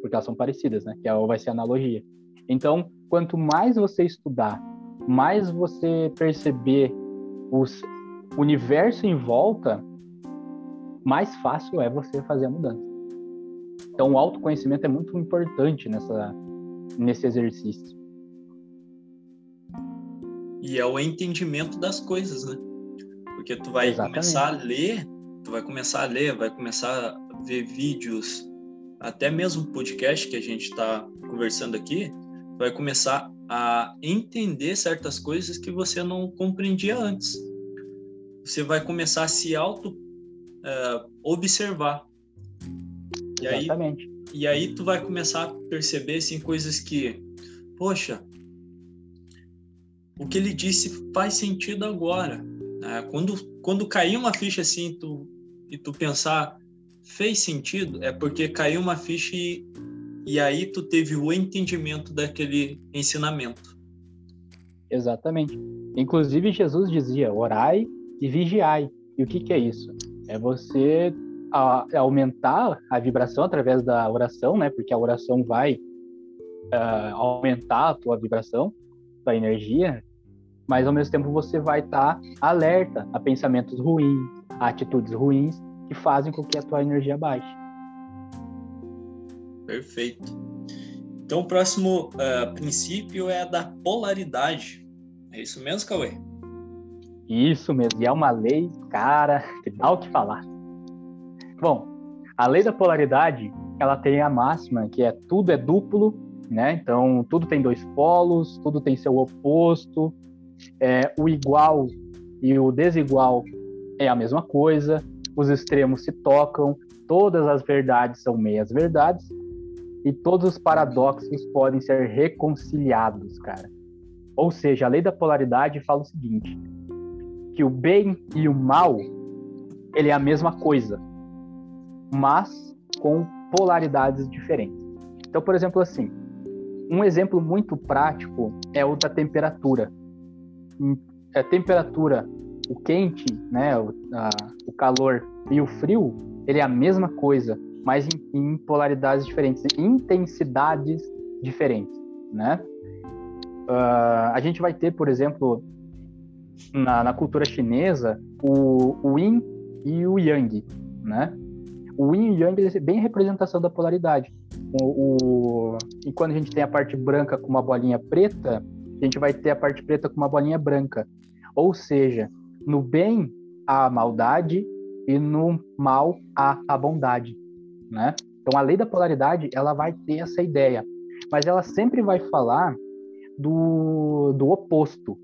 porque elas são parecidas, né? Que é, vai ser a analogia. Então, quanto mais você estudar, mais você perceber os universo em volta, mais fácil é você fazer a mudança. Então, o autoconhecimento é muito importante nessa, nesse exercício. E é o entendimento das coisas, né? Porque tu vai Exatamente. começar a ler, tu vai começar a ler, vai começar a ver vídeos, até mesmo podcast que a gente está conversando aqui, vai começar a entender certas coisas que você não compreendia antes. Você vai começar a se auto uh, observar. E Exatamente. Aí, e aí tu vai começar a perceber assim, coisas que, poxa, o que ele disse faz sentido agora. Né? Quando, quando cair uma ficha assim tu, e tu pensar fez sentido, é porque caiu uma ficha e, e aí tu teve o entendimento daquele ensinamento. Exatamente. Inclusive Jesus dizia: orai e vigiai. E o que, que é isso? É você a, aumentar a vibração através da oração, né? Porque a oração vai uh, aumentar a tua vibração, tua energia, mas ao mesmo tempo você vai estar tá alerta a pensamentos ruins, a atitudes ruins que fazem com que a tua energia baixe. Perfeito. Então o próximo uh, princípio é a da polaridade. É isso mesmo, Cauê? Isso mesmo. E é uma lei, cara, que dá o que falar. Bom, a lei da polaridade, ela tem a máxima que é tudo é duplo, né? Então, tudo tem dois polos, tudo tem seu oposto, é, o igual e o desigual é a mesma coisa, os extremos se tocam, todas as verdades são meias verdades e todos os paradoxos podem ser reconciliados, cara. Ou seja, a lei da polaridade fala o seguinte: que o bem e o mal ele é a mesma coisa, mas com polaridades diferentes. Então, por exemplo, assim, um exemplo muito prático é o da temperatura a temperatura, o quente, né, o, a, o calor e o frio, ele é a mesma coisa, mas em, em polaridades diferentes, intensidades diferentes, né? Uh, a gente vai ter, por exemplo, na, na cultura chinesa, o, o Yin e o Yang, né? O Yin e o Yang é bem representação da polaridade. O, o, e quando a gente tem a parte branca com uma bolinha preta, a gente vai ter a parte preta com uma bolinha branca. Ou seja, no bem há a maldade e no mal há a bondade, né? Então a lei da polaridade, ela vai ter essa ideia, mas ela sempre vai falar do, do oposto,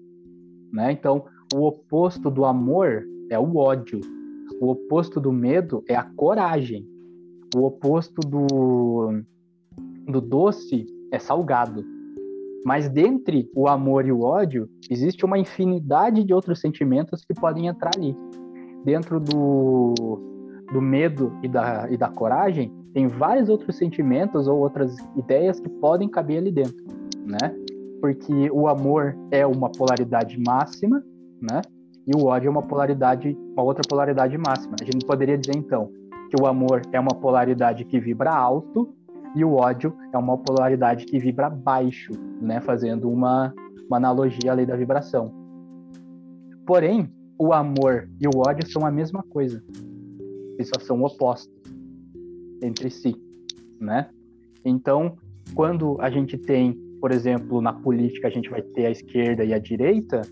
né? Então, o oposto do amor é o ódio. O oposto do medo é a coragem. O oposto do, do doce é salgado. Mas dentre o amor e o ódio, existe uma infinidade de outros sentimentos que podem entrar ali. Dentro do, do medo e da, e da coragem, tem vários outros sentimentos ou outras ideias que podem caber ali dentro, né? Porque o amor é uma polaridade máxima, né? E o ódio é uma polaridade, uma outra polaridade máxima. A gente poderia dizer então que o amor é uma polaridade que vibra alto e o ódio é uma polaridade que vibra baixo, né? Fazendo uma, uma analogia à lei da vibração. Porém, o amor e o ódio são a mesma coisa. São opostos entre si, né? Então, quando a gente tem, por exemplo, na política a gente vai ter a esquerda e a direita,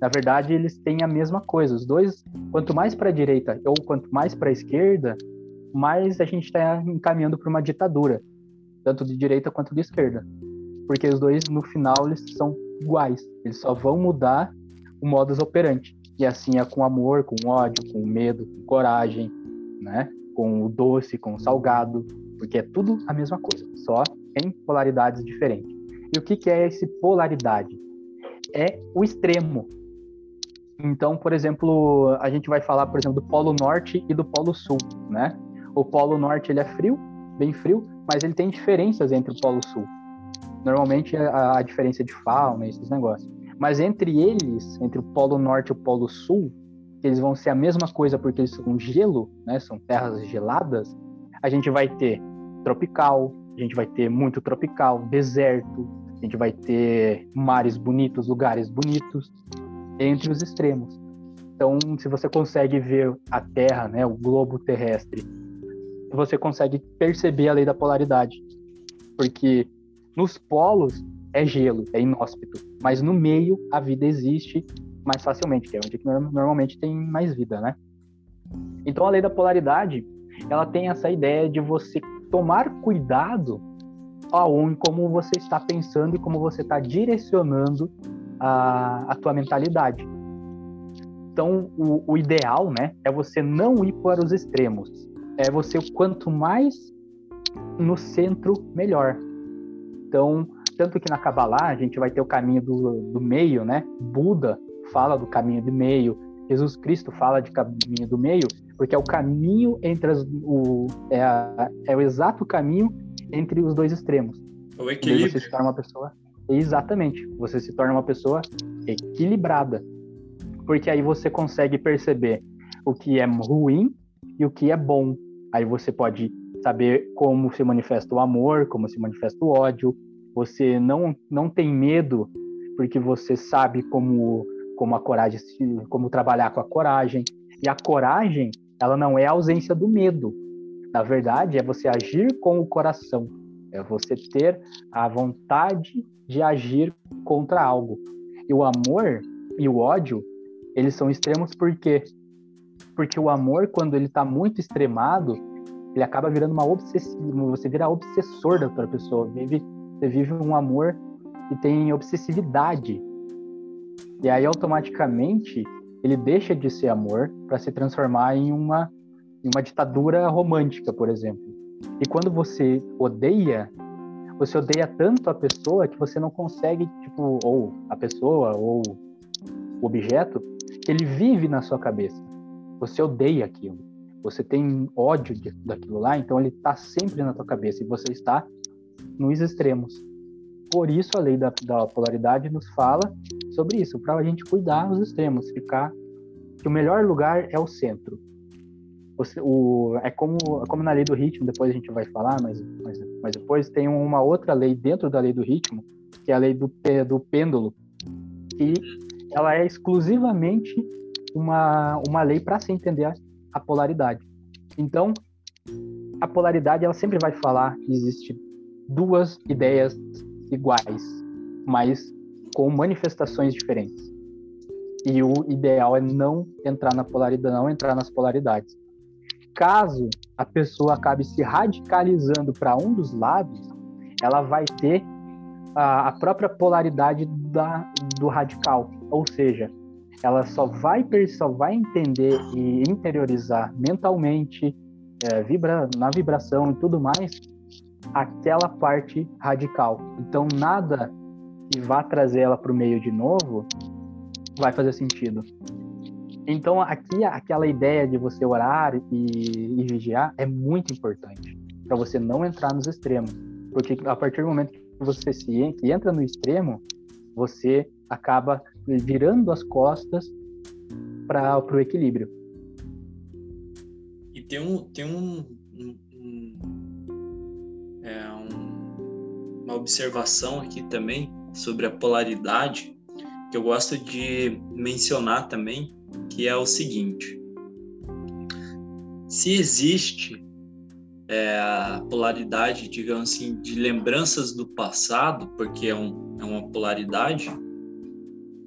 na verdade eles têm a mesma coisa. Os dois, quanto mais para a direita ou quanto mais para a esquerda, mais a gente está encaminhando para uma ditadura tanto de direita quanto de esquerda. Porque os dois, no final, eles são iguais. Eles só vão mudar o modus operandi. E assim é com amor, com ódio, com medo, com coragem, né? Com o doce, com o salgado, porque é tudo a mesma coisa, só em polaridades diferentes. E o que, que é esse polaridade? É o extremo. Então, por exemplo, a gente vai falar, por exemplo, do Polo Norte e do Polo Sul, né? O Polo Norte ele é frio, bem frio, mas ele tem diferenças entre o Polo Sul. Normalmente a, a diferença de fauna, esses negócios. Mas entre eles, entre o Polo Norte e o Polo Sul, que eles vão ser a mesma coisa porque eles são gelo, né? São terras geladas. A gente vai ter tropical, a gente vai ter muito tropical, deserto, a gente vai ter mares bonitos, lugares bonitos, entre os extremos. Então, se você consegue ver a Terra, né, o globo terrestre, você consegue perceber a lei da polaridade. Porque nos polos é gelo, é inóspito, mas no meio a vida existe mais facilmente, que é onde normalmente tem mais vida, né? Então a lei da polaridade, ela tem essa ideia de você tomar cuidado aonde como você está pensando e como você está direcionando a, a tua mentalidade. Então, o, o, ideal, né, é você não ir para os extremos. É você, quanto mais no centro, melhor. Então, tanto que na Kabbalah a gente vai ter o caminho do, do meio, né? Buda fala do caminho do meio, Jesus Cristo fala de caminho do meio, porque é o caminho entre as, o é, a, é o exato caminho entre os dois extremos. O equilíbrio. Você se torna uma pessoa exatamente, você se torna uma pessoa equilibrada, porque aí você consegue perceber o que é ruim e o que é bom. Aí você pode saber como se manifesta o amor, como se manifesta o ódio. Você não não tem medo porque você sabe como como a coragem, como trabalhar com a coragem. E a coragem, ela não é a ausência do medo. Na verdade, é você agir com o coração. É você ter a vontade de agir contra algo. E o amor e o ódio, eles são extremos por quê? Porque o amor, quando ele está muito extremado, ele acaba virando uma obsessiva. Você vira obsessor da outra pessoa. Vive, você vive um amor que tem obsessividade. E aí, automaticamente, ele deixa de ser amor para se transformar em uma, em uma ditadura romântica, por exemplo. E quando você odeia, você odeia tanto a pessoa que você não consegue, tipo, ou a pessoa, ou o objeto, que ele vive na sua cabeça. Você odeia aquilo. Você tem ódio daquilo lá, então ele está sempre na tua cabeça e você está nos extremos. Por isso a lei da, da polaridade nos fala sobre isso, para a gente cuidar dos extremos, ficar que o melhor lugar é o centro. O, o, é como, é como na lei do ritmo, depois a gente vai falar, mas, mas, mas depois tem uma outra lei dentro da lei do ritmo, que é a lei do, do pêndulo, e ela é exclusivamente uma, uma lei para se entender a, a polaridade. Então, a polaridade ela sempre vai falar que existe duas ideias iguais, mas com manifestações diferentes. E o ideal é não entrar na polaridade, não entrar nas polaridades. Caso a pessoa acabe se radicalizando para um dos lados, ela vai ter a, a própria polaridade da, do radical, ou seja, ela só vai só vai entender e interiorizar mentalmente, é, vibra, na vibração e tudo mais, aquela parte radical. Então, nada que vá trazer ela para o meio de novo vai fazer sentido. Então, aqui, aquela ideia de você orar e, e vigiar é muito importante para você não entrar nos extremos. Porque a partir do momento que você se que entra no extremo, você acaba virando as costas para o equilíbrio. E tem um, tem um, uma observação aqui também sobre a polaridade que eu gosto de mencionar também, que é o seguinte: se existe é, a polaridade, digamos assim, de lembranças do passado, porque é, um, é uma polaridade,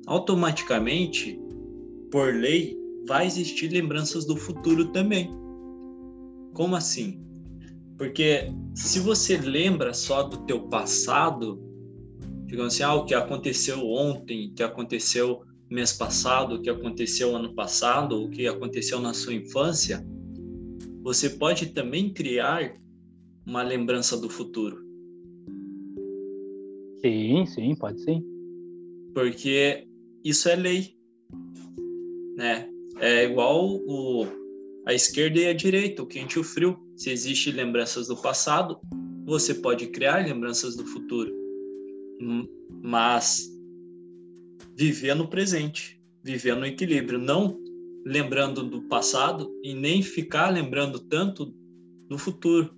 automaticamente, por lei, vai existir lembranças do futuro também. Como assim? Porque se você lembra só do teu passado, digamos assim, ah, o que aconteceu ontem, o que aconteceu mês passado, o que aconteceu ano passado, o que aconteceu na sua infância, você pode também criar uma lembrança do futuro. Sim, sim, pode sim. Porque isso é lei, né? É igual o, a esquerda e a direita, o quente e o frio. Se existem lembranças do passado, você pode criar lembranças do futuro. Mas viver no presente, viver no equilíbrio, não lembrando do passado e nem ficar lembrando tanto do futuro.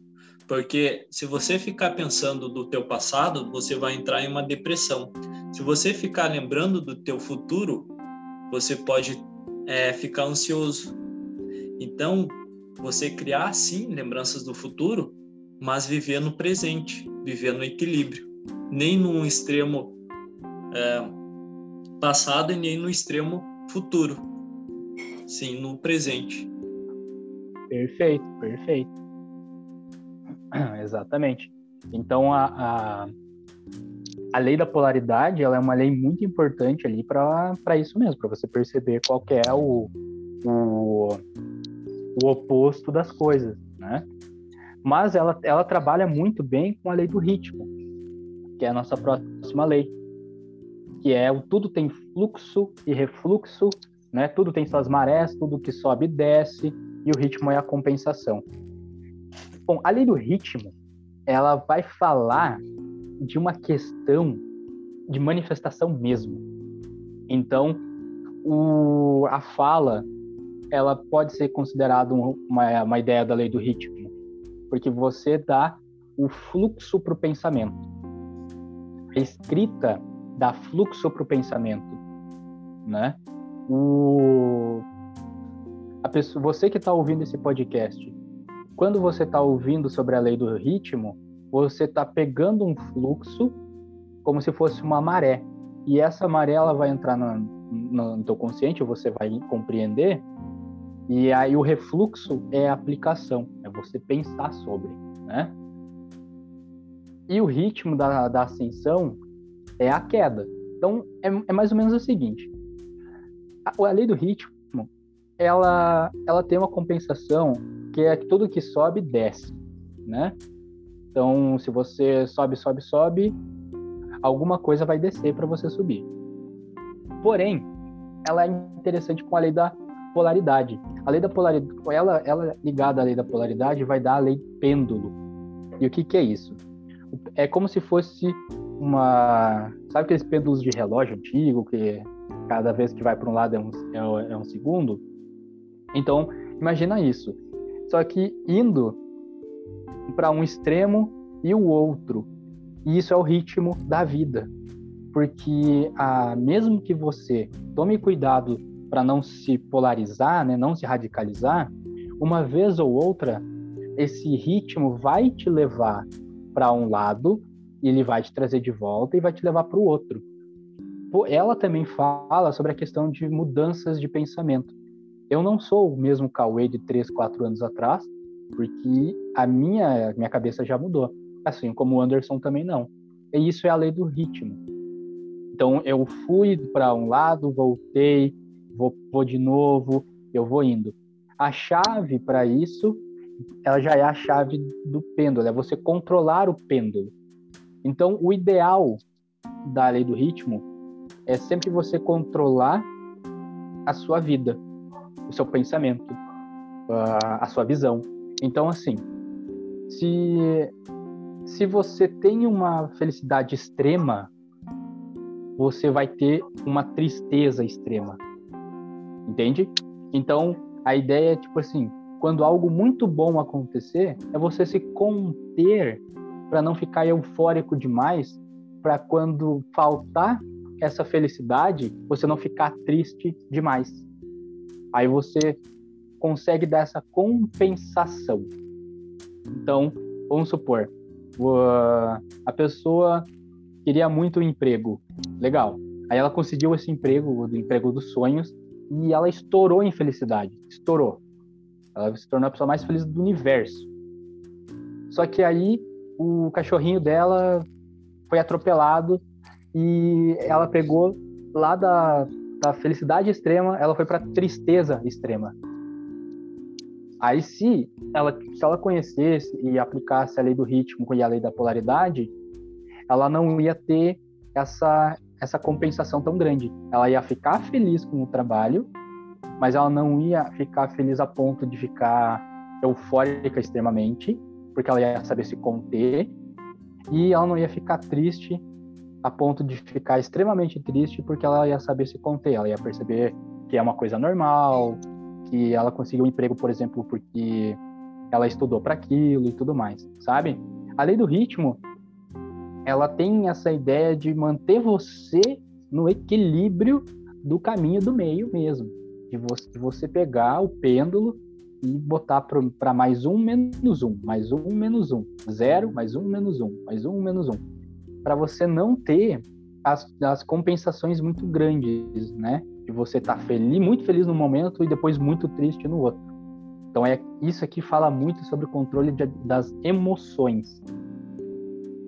Porque se você ficar pensando do teu passado, você vai entrar em uma depressão. Se você ficar lembrando do teu futuro, você pode é, ficar ansioso. Então, você criar sim lembranças do futuro, mas viver no presente, viver no equilíbrio, nem num extremo é, passado e nem no extremo futuro, sim no presente. Perfeito, perfeito. Exatamente. Então a, a, a lei da polaridade ela é uma lei muito importante ali para isso mesmo, para você perceber qual é o, o, o oposto das coisas, né? Mas ela, ela trabalha muito bem com a lei do ritmo, que é a nossa próxima lei, que é o tudo tem fluxo e refluxo, né? Tudo tem suas marés, tudo que sobe e desce, e o ritmo é a compensação. Bom, a lei do ritmo, ela vai falar de uma questão de manifestação mesmo. Então, o, a fala, ela pode ser considerada uma, uma ideia da lei do ritmo, porque você dá o fluxo para o pensamento. A escrita dá fluxo para o pensamento, né? O, a pessoa, você que está ouvindo esse podcast, quando você está ouvindo sobre a lei do ritmo, você está pegando um fluxo como se fosse uma maré. E essa maré ela vai entrar no, no, no teu consciente, você vai compreender. E aí o refluxo é a aplicação, é você pensar sobre, né? E o ritmo da, da ascensão é a queda. Então é, é mais ou menos o seguinte: a, a lei do ritmo, ela, ela tem uma compensação que é que tudo que sobe desce, né? Então, se você sobe, sobe, sobe, alguma coisa vai descer para você subir. Porém, ela é interessante com a lei da polaridade. A lei da polaridade, ela, ela ligada à lei da polaridade vai dar a lei pêndulo. E o que, que é isso? É como se fosse uma, sabe aqueles pêndulos de relógio antigo que cada vez que vai para um lado é um, é, é um segundo? Então, imagina isso. Só que indo para um extremo e o outro. E isso é o ritmo da vida. Porque ah, mesmo que você tome cuidado para não se polarizar, né, não se radicalizar, uma vez ou outra, esse ritmo vai te levar para um lado, e ele vai te trazer de volta e vai te levar para o outro. Ela também fala sobre a questão de mudanças de pensamento. Eu não sou o mesmo Cauê de 3, 4 anos atrás, porque a minha, minha cabeça já mudou, assim como o Anderson também não. E isso é a lei do ritmo. Então eu fui para um lado, voltei, vou, vou de novo, eu vou indo. A chave para isso, ela já é a chave do pêndulo, é você controlar o pêndulo. Então o ideal da lei do ritmo é sempre você controlar a sua vida o seu pensamento, a sua visão. Então, assim, se, se você tem uma felicidade extrema, você vai ter uma tristeza extrema. Entende? Então, a ideia é tipo assim, quando algo muito bom acontecer, é você se conter para não ficar eufórico demais, para quando faltar essa felicidade, você não ficar triste demais. Aí você consegue dar essa compensação. Então, vamos supor, a pessoa queria muito um emprego, legal. Aí ela conseguiu esse emprego, o emprego dos sonhos, e ela estourou em felicidade, estourou. Ela se tornou a pessoa mais feliz do universo. Só que aí o cachorrinho dela foi atropelado e ela pegou lá da, da felicidade extrema, ela foi para tristeza extrema. Aí se ela, se ela conhecesse e aplicasse a lei do ritmo e a lei da polaridade, ela não ia ter essa essa compensação tão grande. Ela ia ficar feliz com o trabalho, mas ela não ia ficar feliz a ponto de ficar eufórica extremamente, porque ela ia saber se conter, e ela não ia ficar triste a ponto de ficar extremamente triste porque ela ia saber se conter, ela ia perceber que é uma coisa normal, que ela conseguiu um emprego, por exemplo, porque ela estudou para aquilo e tudo mais, sabe? A lei do ritmo, ela tem essa ideia de manter você no equilíbrio do caminho do meio mesmo, de você, de você pegar o pêndulo e botar para mais um, menos um, mais um, menos um, zero, mais um, menos um, mais um, menos um, para você não ter as, as compensações muito grandes, né? De você estar tá feliz, muito feliz no momento e depois muito triste no outro. Então é isso aqui fala muito sobre o controle de, das emoções.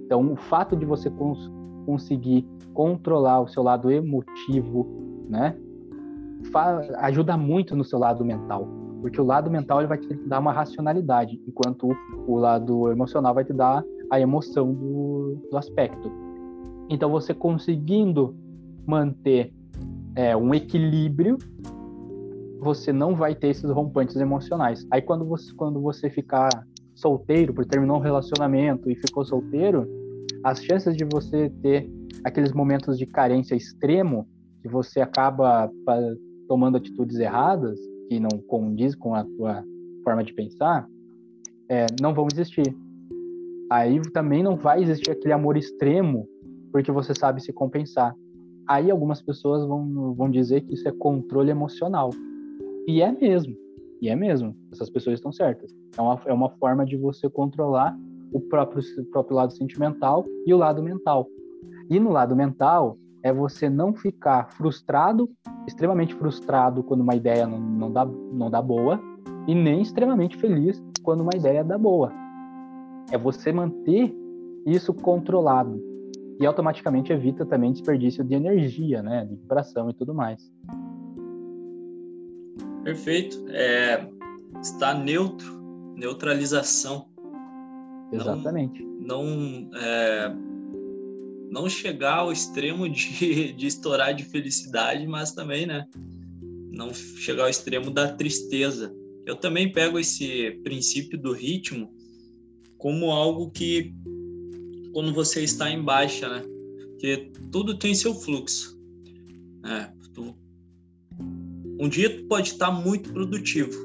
Então o fato de você cons conseguir controlar o seu lado emotivo, né, ajuda muito no seu lado mental, porque o lado mental ele vai te dar uma racionalidade, enquanto o lado emocional vai te dar a emoção do, do aspecto. Então, você conseguindo manter é, um equilíbrio, você não vai ter esses rompantes emocionais. Aí, quando você, quando você ficar solteiro, por terminou um relacionamento e ficou solteiro, as chances de você ter aqueles momentos de carência extremo, que você acaba tomando atitudes erradas, que não condiz com a tua forma de pensar, é, não vão existir. Aí também não vai existir aquele amor extremo porque você sabe se compensar. Aí algumas pessoas vão, vão dizer que isso é controle emocional. E é mesmo. E é mesmo. Essas pessoas estão certas. É uma, é uma forma de você controlar o próprio, o próprio lado sentimental e o lado mental. E no lado mental, é você não ficar frustrado, extremamente frustrado quando uma ideia não, não, dá, não dá boa, e nem extremamente feliz quando uma ideia dá boa. É você manter isso controlado e automaticamente evita também desperdício de energia, né, de vibração e tudo mais. Perfeito. É, está neutro, neutralização. Exatamente. Não, não, é, não chegar ao extremo de, de estourar de felicidade, mas também, né, não chegar ao extremo da tristeza. Eu também pego esse princípio do ritmo como algo que quando você está em baixa, né? Porque tudo tem seu fluxo. É, tu... Um dia tu pode estar muito produtivo.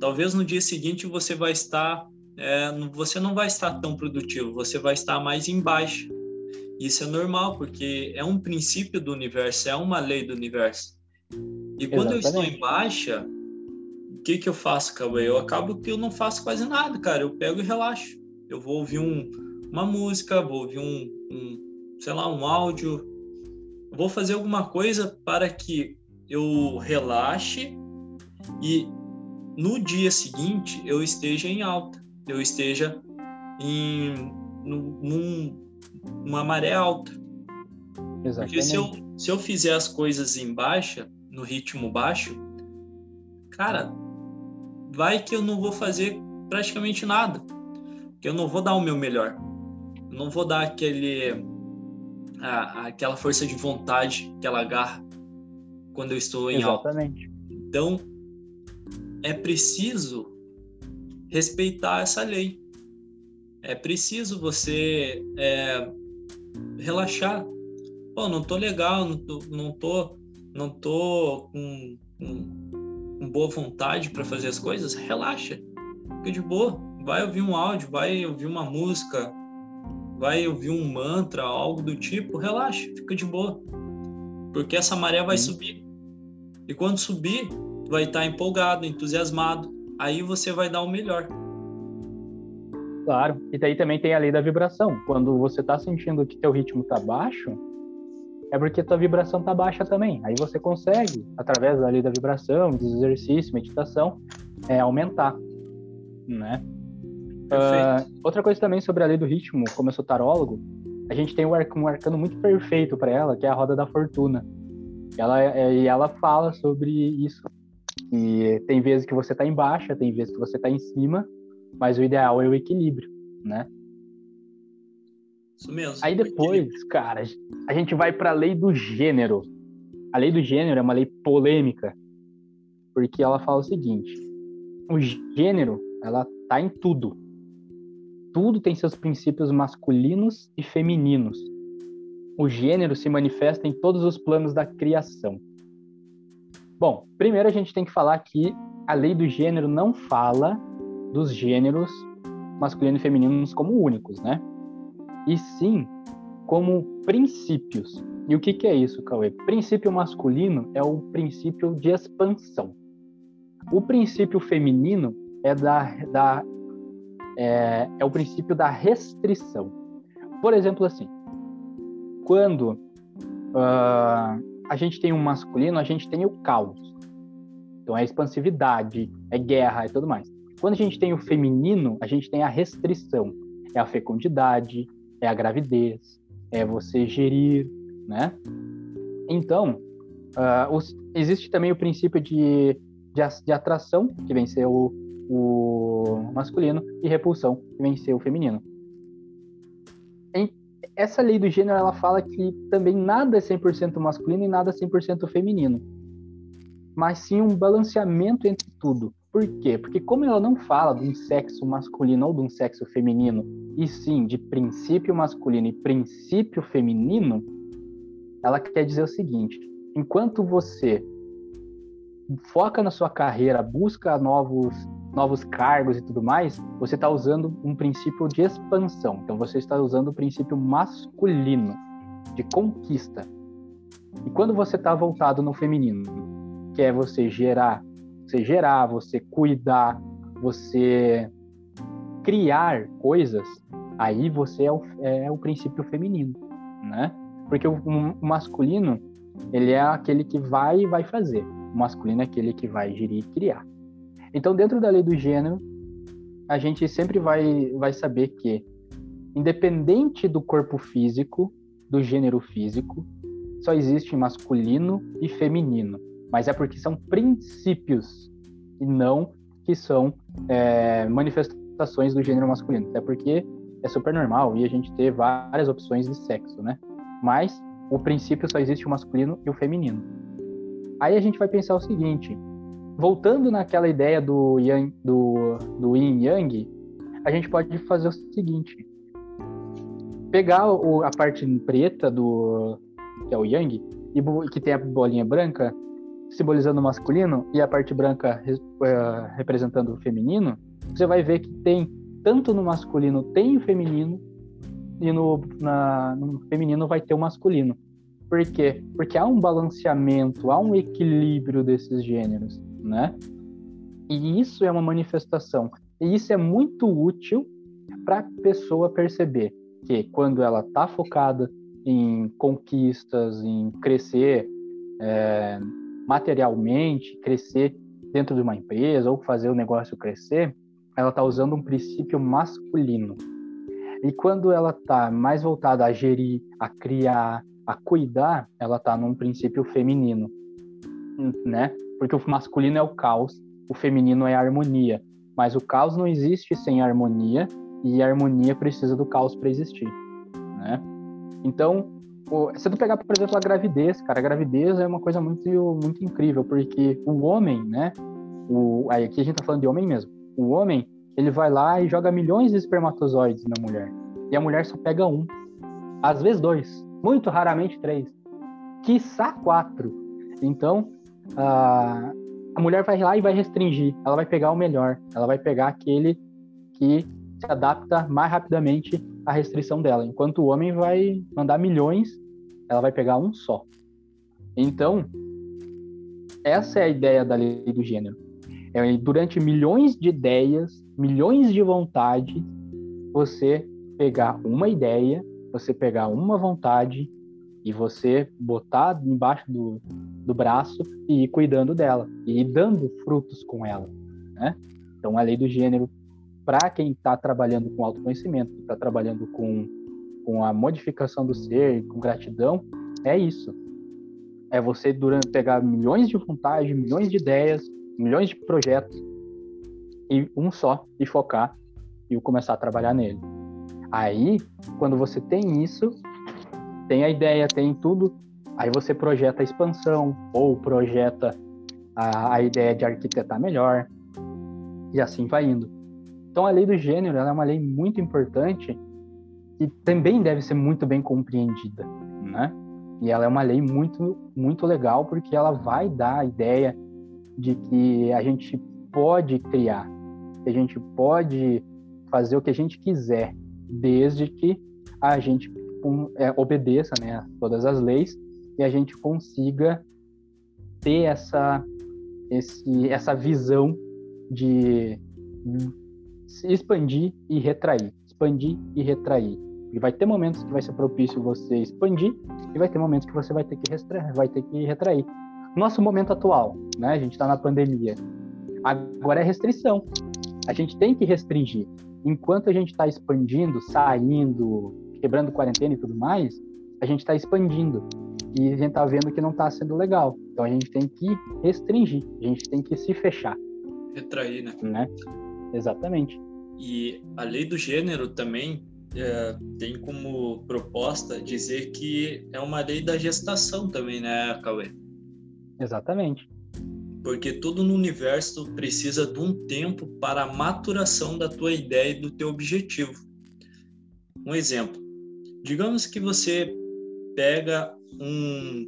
Talvez no dia seguinte você vai estar, é, você não vai estar tão produtivo, você vai estar mais em baixa. Isso é normal, porque é um princípio do universo, é uma lei do universo. E quando Exatamente. eu estou em baixa, o que que eu faço, Cauê? Eu acabo que eu não faço quase nada, cara. Eu pego e relaxo. Eu vou ouvir um, uma música, vou ouvir um, um sei lá, um áudio, vou fazer alguma coisa para que eu relaxe e no dia seguinte eu esteja em alta, eu esteja em num, numa maré alta. Exatamente. Porque se eu, se eu fizer as coisas em baixa, no ritmo baixo, cara, vai que eu não vou fazer praticamente nada. Que eu não vou dar o meu melhor não vou dar aquele a, aquela força de vontade, aquela garra quando eu estou em Exatamente. alta. Então é preciso respeitar essa lei. É preciso você é, relaxar. Pô, não tô legal, não tô, não tô, não tô com, com, com boa vontade para fazer as coisas. Relaxa, fica de boa. Vai ouvir um áudio, vai ouvir uma música, vai ouvir um mantra, algo do tipo, relaxa, fica de boa. Porque essa maré vai subir. E quando subir, vai estar empolgado, entusiasmado. Aí você vai dar o melhor. Claro. E daí também tem a lei da vibração. Quando você está sentindo que teu ritmo está baixo, é porque tua vibração está baixa também. Aí você consegue, através da lei da vibração, de exercício, meditação, é, aumentar, né? Uh, outra coisa também sobre a lei do ritmo, como eu sou tarólogo, a gente tem um, arcano muito perfeito para ela, que é a roda da fortuna. Ela, é, e ela fala sobre isso. E tem vezes que você está em baixa, tem vezes que você está em cima, mas o ideal é o equilíbrio, né? Isso mesmo. Aí depois, cara, a gente vai para a lei do gênero. A lei do gênero é uma lei polêmica, porque ela fala o seguinte: o gênero, ela tá em tudo tudo tem seus princípios masculinos e femininos. O gênero se manifesta em todos os planos da criação. Bom, primeiro a gente tem que falar que a lei do gênero não fala dos gêneros masculino e feminino como únicos, né? E sim como princípios. E o que, que é isso, Cauê? Princípio masculino é o princípio de expansão. O princípio feminino é, da, da, é, é o princípio da restrição. Por exemplo, assim, quando uh, a gente tem um masculino, a gente tem o caos. Então é expansividade, é guerra e tudo mais. Quando a gente tem o feminino, a gente tem a restrição. É a fecundidade, é a gravidez, é você gerir, né? Então, uh, os, existe também o princípio de, de, de atração, que vem ser o, o masculino, e repulsão, que vem ser o feminino. Em, essa lei do gênero, ela fala que também nada é 100% masculino e nada é 100% feminino. Mas sim um balanceamento entre tudo. Por quê? Porque como ela não fala de um sexo masculino ou de um sexo feminino, e sim de princípio masculino e princípio feminino, ela quer dizer o seguinte: enquanto você foca na sua carreira, busca novos novos cargos e tudo mais, você está usando um princípio de expansão. Então você está usando o princípio masculino de conquista. E quando você está voltado no feminino, que é você gerar você gerar, você cuidar, você criar coisas, aí você é o, é o princípio feminino, né? Porque o, o, masculino, ele é aquele que vai e vai fazer. O masculino é aquele que vai gerir e criar. Então, dentro da lei do gênero, a gente sempre vai, vai saber que, independente do corpo físico, do gênero físico, só existe masculino e feminino mas é porque são princípios e não que são é, manifestações do gênero masculino. Até porque é super normal e a gente ter várias opções de sexo, né? Mas o princípio só existe o masculino e o feminino. Aí a gente vai pensar o seguinte: voltando naquela ideia do yang, do, do yin yang, a gente pode fazer o seguinte: pegar o, a parte preta do que é o yang e que tem a bolinha branca simbolizando o masculino e a parte branca uh, representando o feminino, você vai ver que tem tanto no masculino tem o feminino e no, na, no feminino vai ter o masculino. Por quê? Porque há um balanceamento, há um equilíbrio desses gêneros, né? E isso é uma manifestação. E isso é muito útil para a pessoa perceber que quando ela está focada em conquistas, em crescer, é, materialmente, crescer dentro de uma empresa ou fazer o negócio crescer, ela está usando um princípio masculino. E quando ela está mais voltada a gerir, a criar, a cuidar, ela está num princípio feminino, né? Porque o masculino é o caos, o feminino é a harmonia. Mas o caos não existe sem harmonia e a harmonia precisa do caos para existir, né? Então, se tu pegar, por exemplo, a gravidez, cara, a gravidez é uma coisa muito, muito incrível, porque o homem, né? O, aí aqui a gente tá falando de homem mesmo. O homem, ele vai lá e joga milhões de espermatozoides na mulher. E a mulher só pega um. Às vezes dois. Muito raramente três. Quiçá quatro. Então, a, a mulher vai lá e vai restringir. Ela vai pegar o melhor. Ela vai pegar aquele que se adapta mais rapidamente à restrição dela. Enquanto o homem vai mandar milhões, ela vai pegar um só. Então, essa é a ideia da lei do gênero. É, durante milhões de ideias, milhões de vontades, você pegar uma ideia, você pegar uma vontade e você botar embaixo do, do braço e ir cuidando dela, e ir dando frutos com ela, né? Então, a lei do gênero para quem está trabalhando com autoconhecimento, está trabalhando com, com a modificação do ser, com gratidão, é isso. É você durante pegar milhões de vontades, milhões de ideias, milhões de projetos e um só e focar e começar a trabalhar nele. Aí, quando você tem isso, tem a ideia, tem tudo, aí você projeta a expansão ou projeta a, a ideia de arquitetar melhor e assim vai indo. Então, a lei do gênero é uma lei muito importante e também deve ser muito bem compreendida, né? E ela é uma lei muito, muito legal porque ela vai dar a ideia de que a gente pode criar, que a gente pode fazer o que a gente quiser, desde que a gente é, obedeça né, todas as leis e a gente consiga ter essa, esse, essa visão de expandir e retrair, expandir e retrair. E vai ter momentos que vai ser propício você expandir e vai ter momentos que você vai ter que retrair, vai ter que retrair. Nosso momento atual, né? A gente está na pandemia. Agora é restrição. A gente tem que restringir. Enquanto a gente está expandindo, saindo, quebrando quarentena e tudo mais, a gente está expandindo e a gente está vendo que não está sendo legal. Então a gente tem que restringir, a gente tem que se fechar. Retrair, né? né? Exatamente. E a lei do gênero também é, tem como proposta dizer que é uma lei da gestação também, né, Cauê? Exatamente. Porque tudo no universo precisa de um tempo para a maturação da tua ideia e do teu objetivo. Um exemplo. Digamos que você pega um.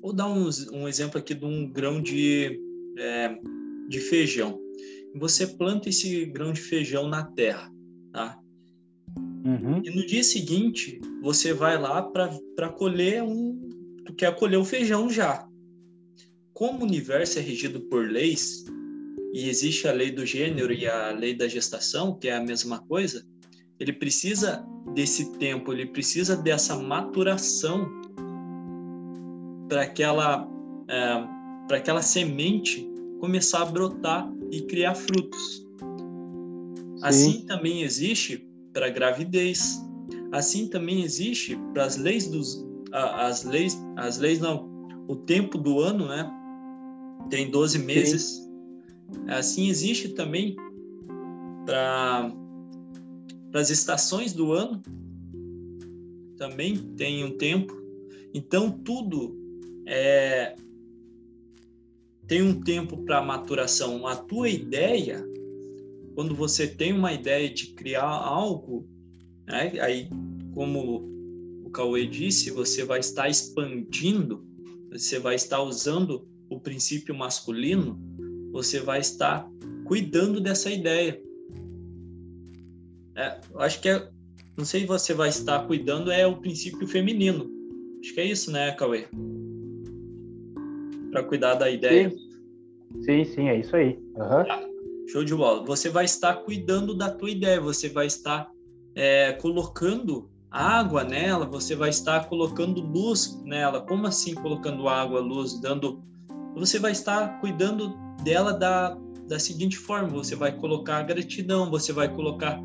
Vou dar um, um exemplo aqui de um grão de, é, de feijão. Você planta esse grão de feijão na terra, tá? Uhum. E no dia seguinte, você vai lá para colher um. Tu quer colher o feijão já. Como o universo é regido por leis, e existe a lei do gênero e a lei da gestação, que é a mesma coisa, ele precisa desse tempo, ele precisa dessa maturação para aquela, é, para aquela semente começar a brotar e criar frutos. Sim. Assim também existe para a gravidez. Assim também existe para as leis dos as leis, as leis não, o tempo do ano, né? Tem 12 meses. Sim. Assim existe também para para as estações do ano também tem um tempo. Então tudo é, tem um tempo para maturação. A tua ideia, quando você tem uma ideia de criar algo, né, aí como o Cauê disse, você vai estar expandindo, você vai estar usando o princípio masculino, você vai estar cuidando dessa ideia. É, acho que é, não sei se você vai estar cuidando, é o princípio feminino. Acho que é isso, né, Cauê? Para cuidar da ideia. Sim, sim, é isso aí. Uhum. show de bola. Você vai estar cuidando da tua ideia, você vai estar é, colocando água nela, você vai estar colocando luz nela. Como assim colocando água, luz, dando. Você vai estar cuidando dela da, da seguinte forma: você vai colocar gratidão, você vai colocar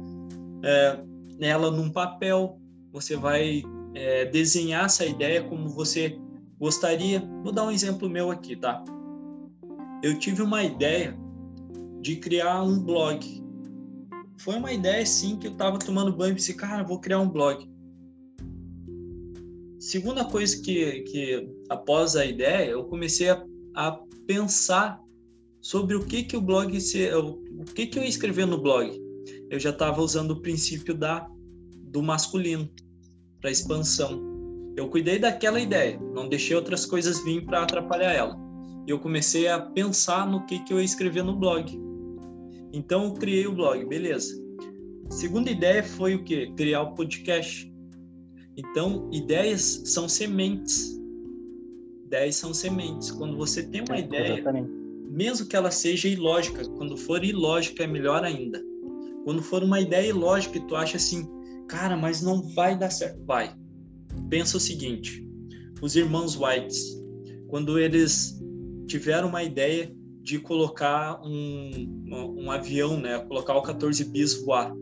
é, ela num papel, você vai é, desenhar essa ideia como você gostaria. Vou dar um exemplo meu aqui, tá? Eu tive uma ideia de criar um blog. Foi uma ideia, sim, que eu tava tomando banho e disse, cara, vou criar um blog. Segunda coisa que, que após a ideia, eu comecei a, a pensar sobre o que que o blog se, o, que que eu ia escrever no blog eu já estava usando o princípio da do masculino para expansão. Eu cuidei daquela ideia, não deixei outras coisas vir para atrapalhar ela. E eu comecei a pensar no que que eu ia escrever no blog. Então eu criei o blog, beleza. Segunda ideia foi o que? Criar o podcast. Então, ideias são sementes. Ideias são sementes. Quando você tem uma é, ideia, exatamente. mesmo que ela seja ilógica, quando for ilógica é melhor ainda. Quando for uma ideia ilógica e tu acha assim, cara, mas não vai dar certo. Vai. Pensa o seguinte: os irmãos Whites, quando eles tiveram uma ideia de colocar um, um, um avião, né, colocar o 14 bis voar,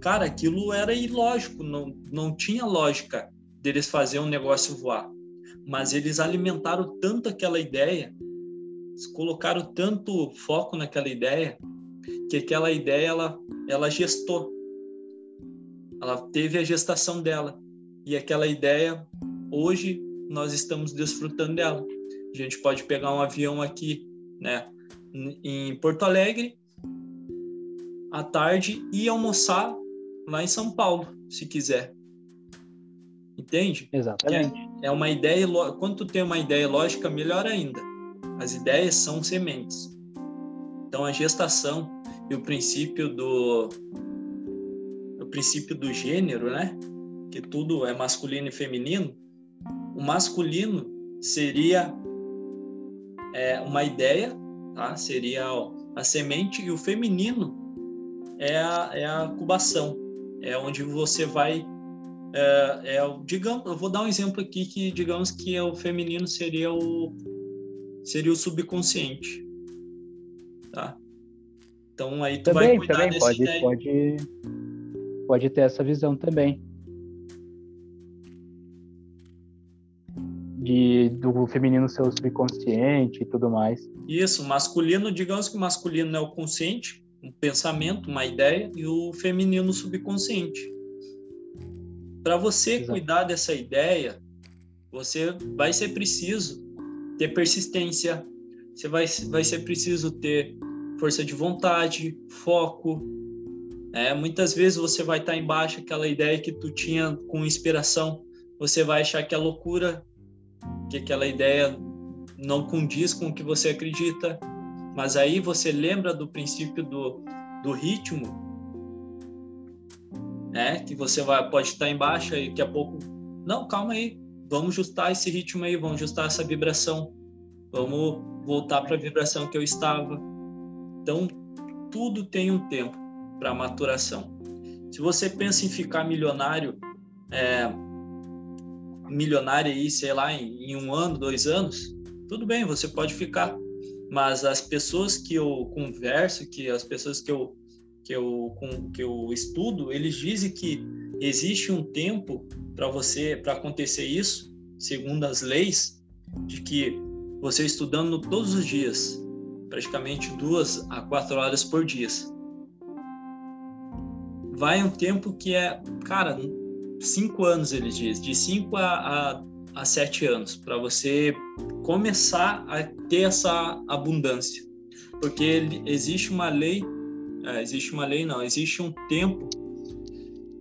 cara, aquilo era ilógico, não, não tinha lógica deles fazer um negócio voar. Mas eles alimentaram tanto aquela ideia, colocaram tanto foco naquela ideia, que aquela ideia ela, ela gestou. Ela teve a gestação dela. E aquela ideia, hoje, nós estamos desfrutando dela. A gente pode pegar um avião aqui, né, em Porto Alegre, à tarde e almoçar lá em São Paulo, se quiser. Entende? Exatamente. É, é uma ideia, quando tu tem uma ideia lógica, melhor ainda. As ideias são sementes. Então a gestação e o princípio do o princípio do gênero, né? Que tudo é masculino e feminino. O masculino seria é, uma ideia, tá? Seria a semente e o feminino é a, é a cubação, é onde você vai é, é, digamos, eu vou dar um exemplo aqui que digamos que é o feminino seria o seria o subconsciente, tá? Então aí tu também, vai cuidar também pode, ideia. pode pode ter essa visão também. Do feminino ser o subconsciente e tudo mais. Isso, masculino, digamos que o masculino é o consciente, um pensamento, uma ideia, e o feminino subconsciente. Para você Exato. cuidar dessa ideia, você vai ser preciso ter persistência, você vai, vai ser preciso ter força de vontade, foco. É, muitas vezes você vai estar embaixo aquela ideia que tu tinha com inspiração, você vai achar que é loucura, que aquela ideia não condiz com o que você acredita, mas aí você lembra do princípio do, do ritmo, né? Que você vai pode estar embaixo e daqui a pouco, não, calma aí, vamos ajustar esse ritmo aí, vamos ajustar essa vibração, vamos voltar para a vibração que eu estava. Então, tudo tem um tempo para maturação. Se você pensa em ficar milionário, é, milionário aí, sei lá, em, em um ano, dois anos, tudo bem, você pode ficar. Mas as pessoas que eu converso, que as pessoas que eu que eu com, que eu estudo, eles dizem que existe um tempo para você para acontecer isso, segundo as leis, de que você estudando todos os dias, praticamente duas a quatro horas por dia, vai um tempo que é, cara, cinco anos eles dizem, de cinco a, a, a sete anos, para você começar a ter essa abundância, porque existe uma lei, é, existe uma lei não, existe um tempo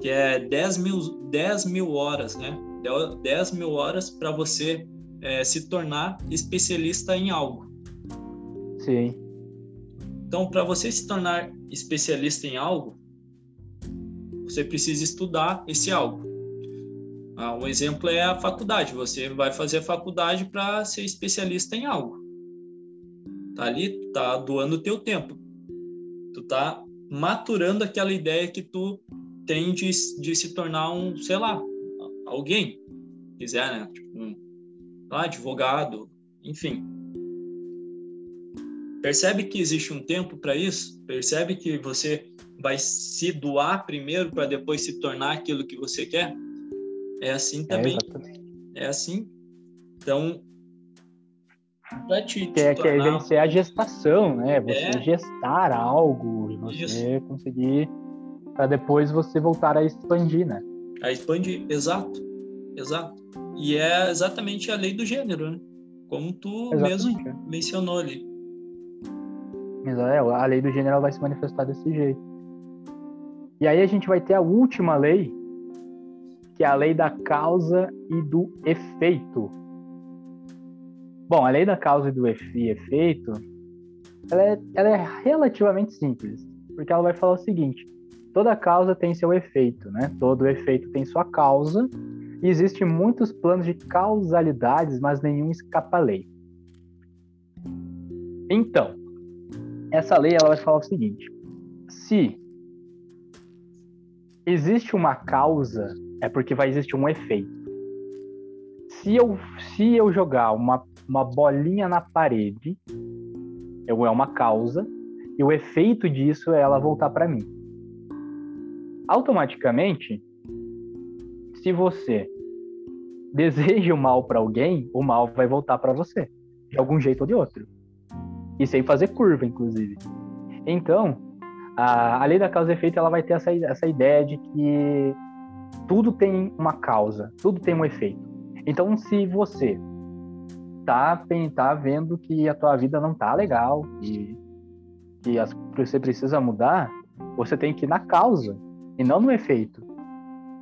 que é 10 mil, 10 mil horas, né? 10 mil horas para você é, se tornar especialista em algo. Sim. Então, para você se tornar especialista em algo, você precisa estudar esse algo. Ah, um exemplo é a faculdade. Você vai fazer a faculdade para ser especialista em algo. Tá ali, tá doando o teu tempo. Tu tá maturando aquela ideia que tu tem de, de se tornar um, sei lá, alguém. Quiser, né? Tipo, um ah, advogado, enfim. Percebe que existe um tempo para isso? Percebe que você vai se doar primeiro para depois se tornar aquilo que você quer? É assim é, também. É, é assim. Então, para te, te é, tornar... que vencer a gestação, né? Você é. gestar algo, você Isso. conseguir para depois você voltar a expandir, né? A expandir, exato, exato. E é exatamente a lei do gênero, né? Como tu exatamente. mesmo mencionou ali. É, a lei do gênero vai se manifestar desse jeito. E aí a gente vai ter a última lei, que é a lei da causa e do efeito. Bom, a lei da causa e do efeito, ela é, ela é relativamente simples, porque ela vai falar o seguinte: toda causa tem seu efeito, né? Todo efeito tem sua causa, e existem muitos planos de causalidades, mas nenhum escapa à lei. Então, essa lei ela vai falar o seguinte: se existe uma causa é porque vai existir um efeito. Se eu, se eu jogar uma, uma bolinha na parede, eu, é uma causa, e o efeito disso é ela voltar para mim. Automaticamente, se você deseja o mal para alguém, o mal vai voltar para você, de algum jeito ou de outro. E sem fazer curva, inclusive. Então, a, a lei da causa e efeito ela vai ter essa, essa ideia de que tudo tem uma causa, tudo tem um efeito. Então, se você tá, tá vendo que a tua vida não tá legal e que você precisa mudar, você tem que ir na causa e não no efeito,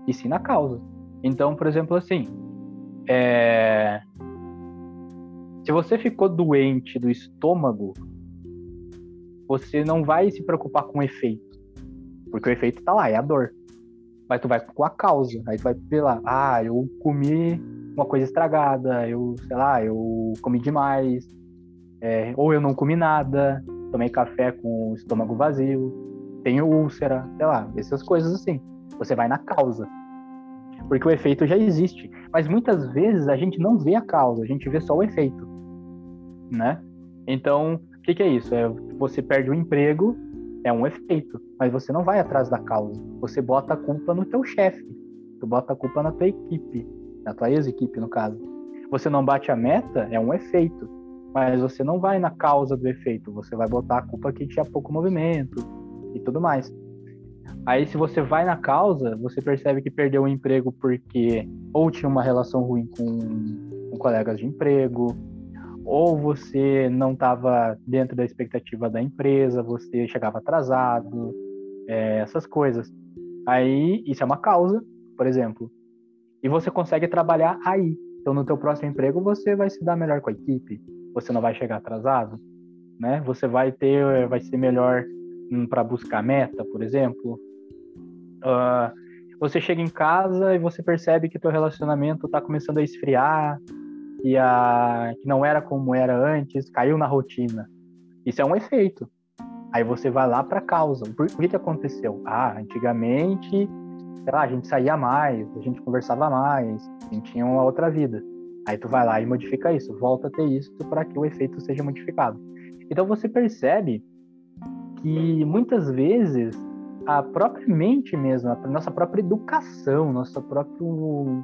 e sim na causa. Então, por exemplo, assim, é... se você ficou doente do estômago, você não vai se preocupar com o efeito, porque o efeito tá lá, é a dor. Mas tu vai com a causa, aí tu vai lá, ah, eu comi uma coisa estragada, eu, sei lá, eu comi demais, é, ou eu não comi nada, tomei café com o estômago vazio, tenho úlcera, sei lá, essas coisas assim. Você vai na causa. Porque o efeito já existe. Mas muitas vezes a gente não vê a causa, a gente vê só o efeito. Né? Então, o que, que é isso? É, você perde o emprego, é um efeito, mas você não vai atrás da causa. Você bota a culpa no teu chefe, tu bota a culpa na tua equipe, na tua ex-equipe, no caso. Você não bate a meta, é um efeito, mas você não vai na causa do efeito, você vai botar a culpa que tinha pouco movimento e tudo mais. Aí, se você vai na causa, você percebe que perdeu o emprego porque ou tinha uma relação ruim com, com colegas de emprego, ou você não estava dentro da expectativa da empresa, você chegava atrasado, é, essas coisas. Aí, isso é uma causa, por exemplo, e você consegue trabalhar aí. Então, no teu próximo emprego, você vai se dar melhor com a equipe, você não vai chegar atrasado, né? Você vai ter, vai ser melhor hum, para buscar meta, por exemplo. Uh, você chega em casa e você percebe que teu relacionamento está começando a esfriar e a que não era como era antes, caiu na rotina. Isso é um efeito. Aí você vai lá para a causa. Por, por que que aconteceu? Ah, antigamente, sei lá, a gente saía mais, a gente conversava mais, a gente tinha uma outra vida. Aí tu vai lá e modifica isso, volta a ter isso para que o efeito seja modificado. Então você percebe que muitas vezes a própria mente mesmo, a nossa própria educação, nosso próprio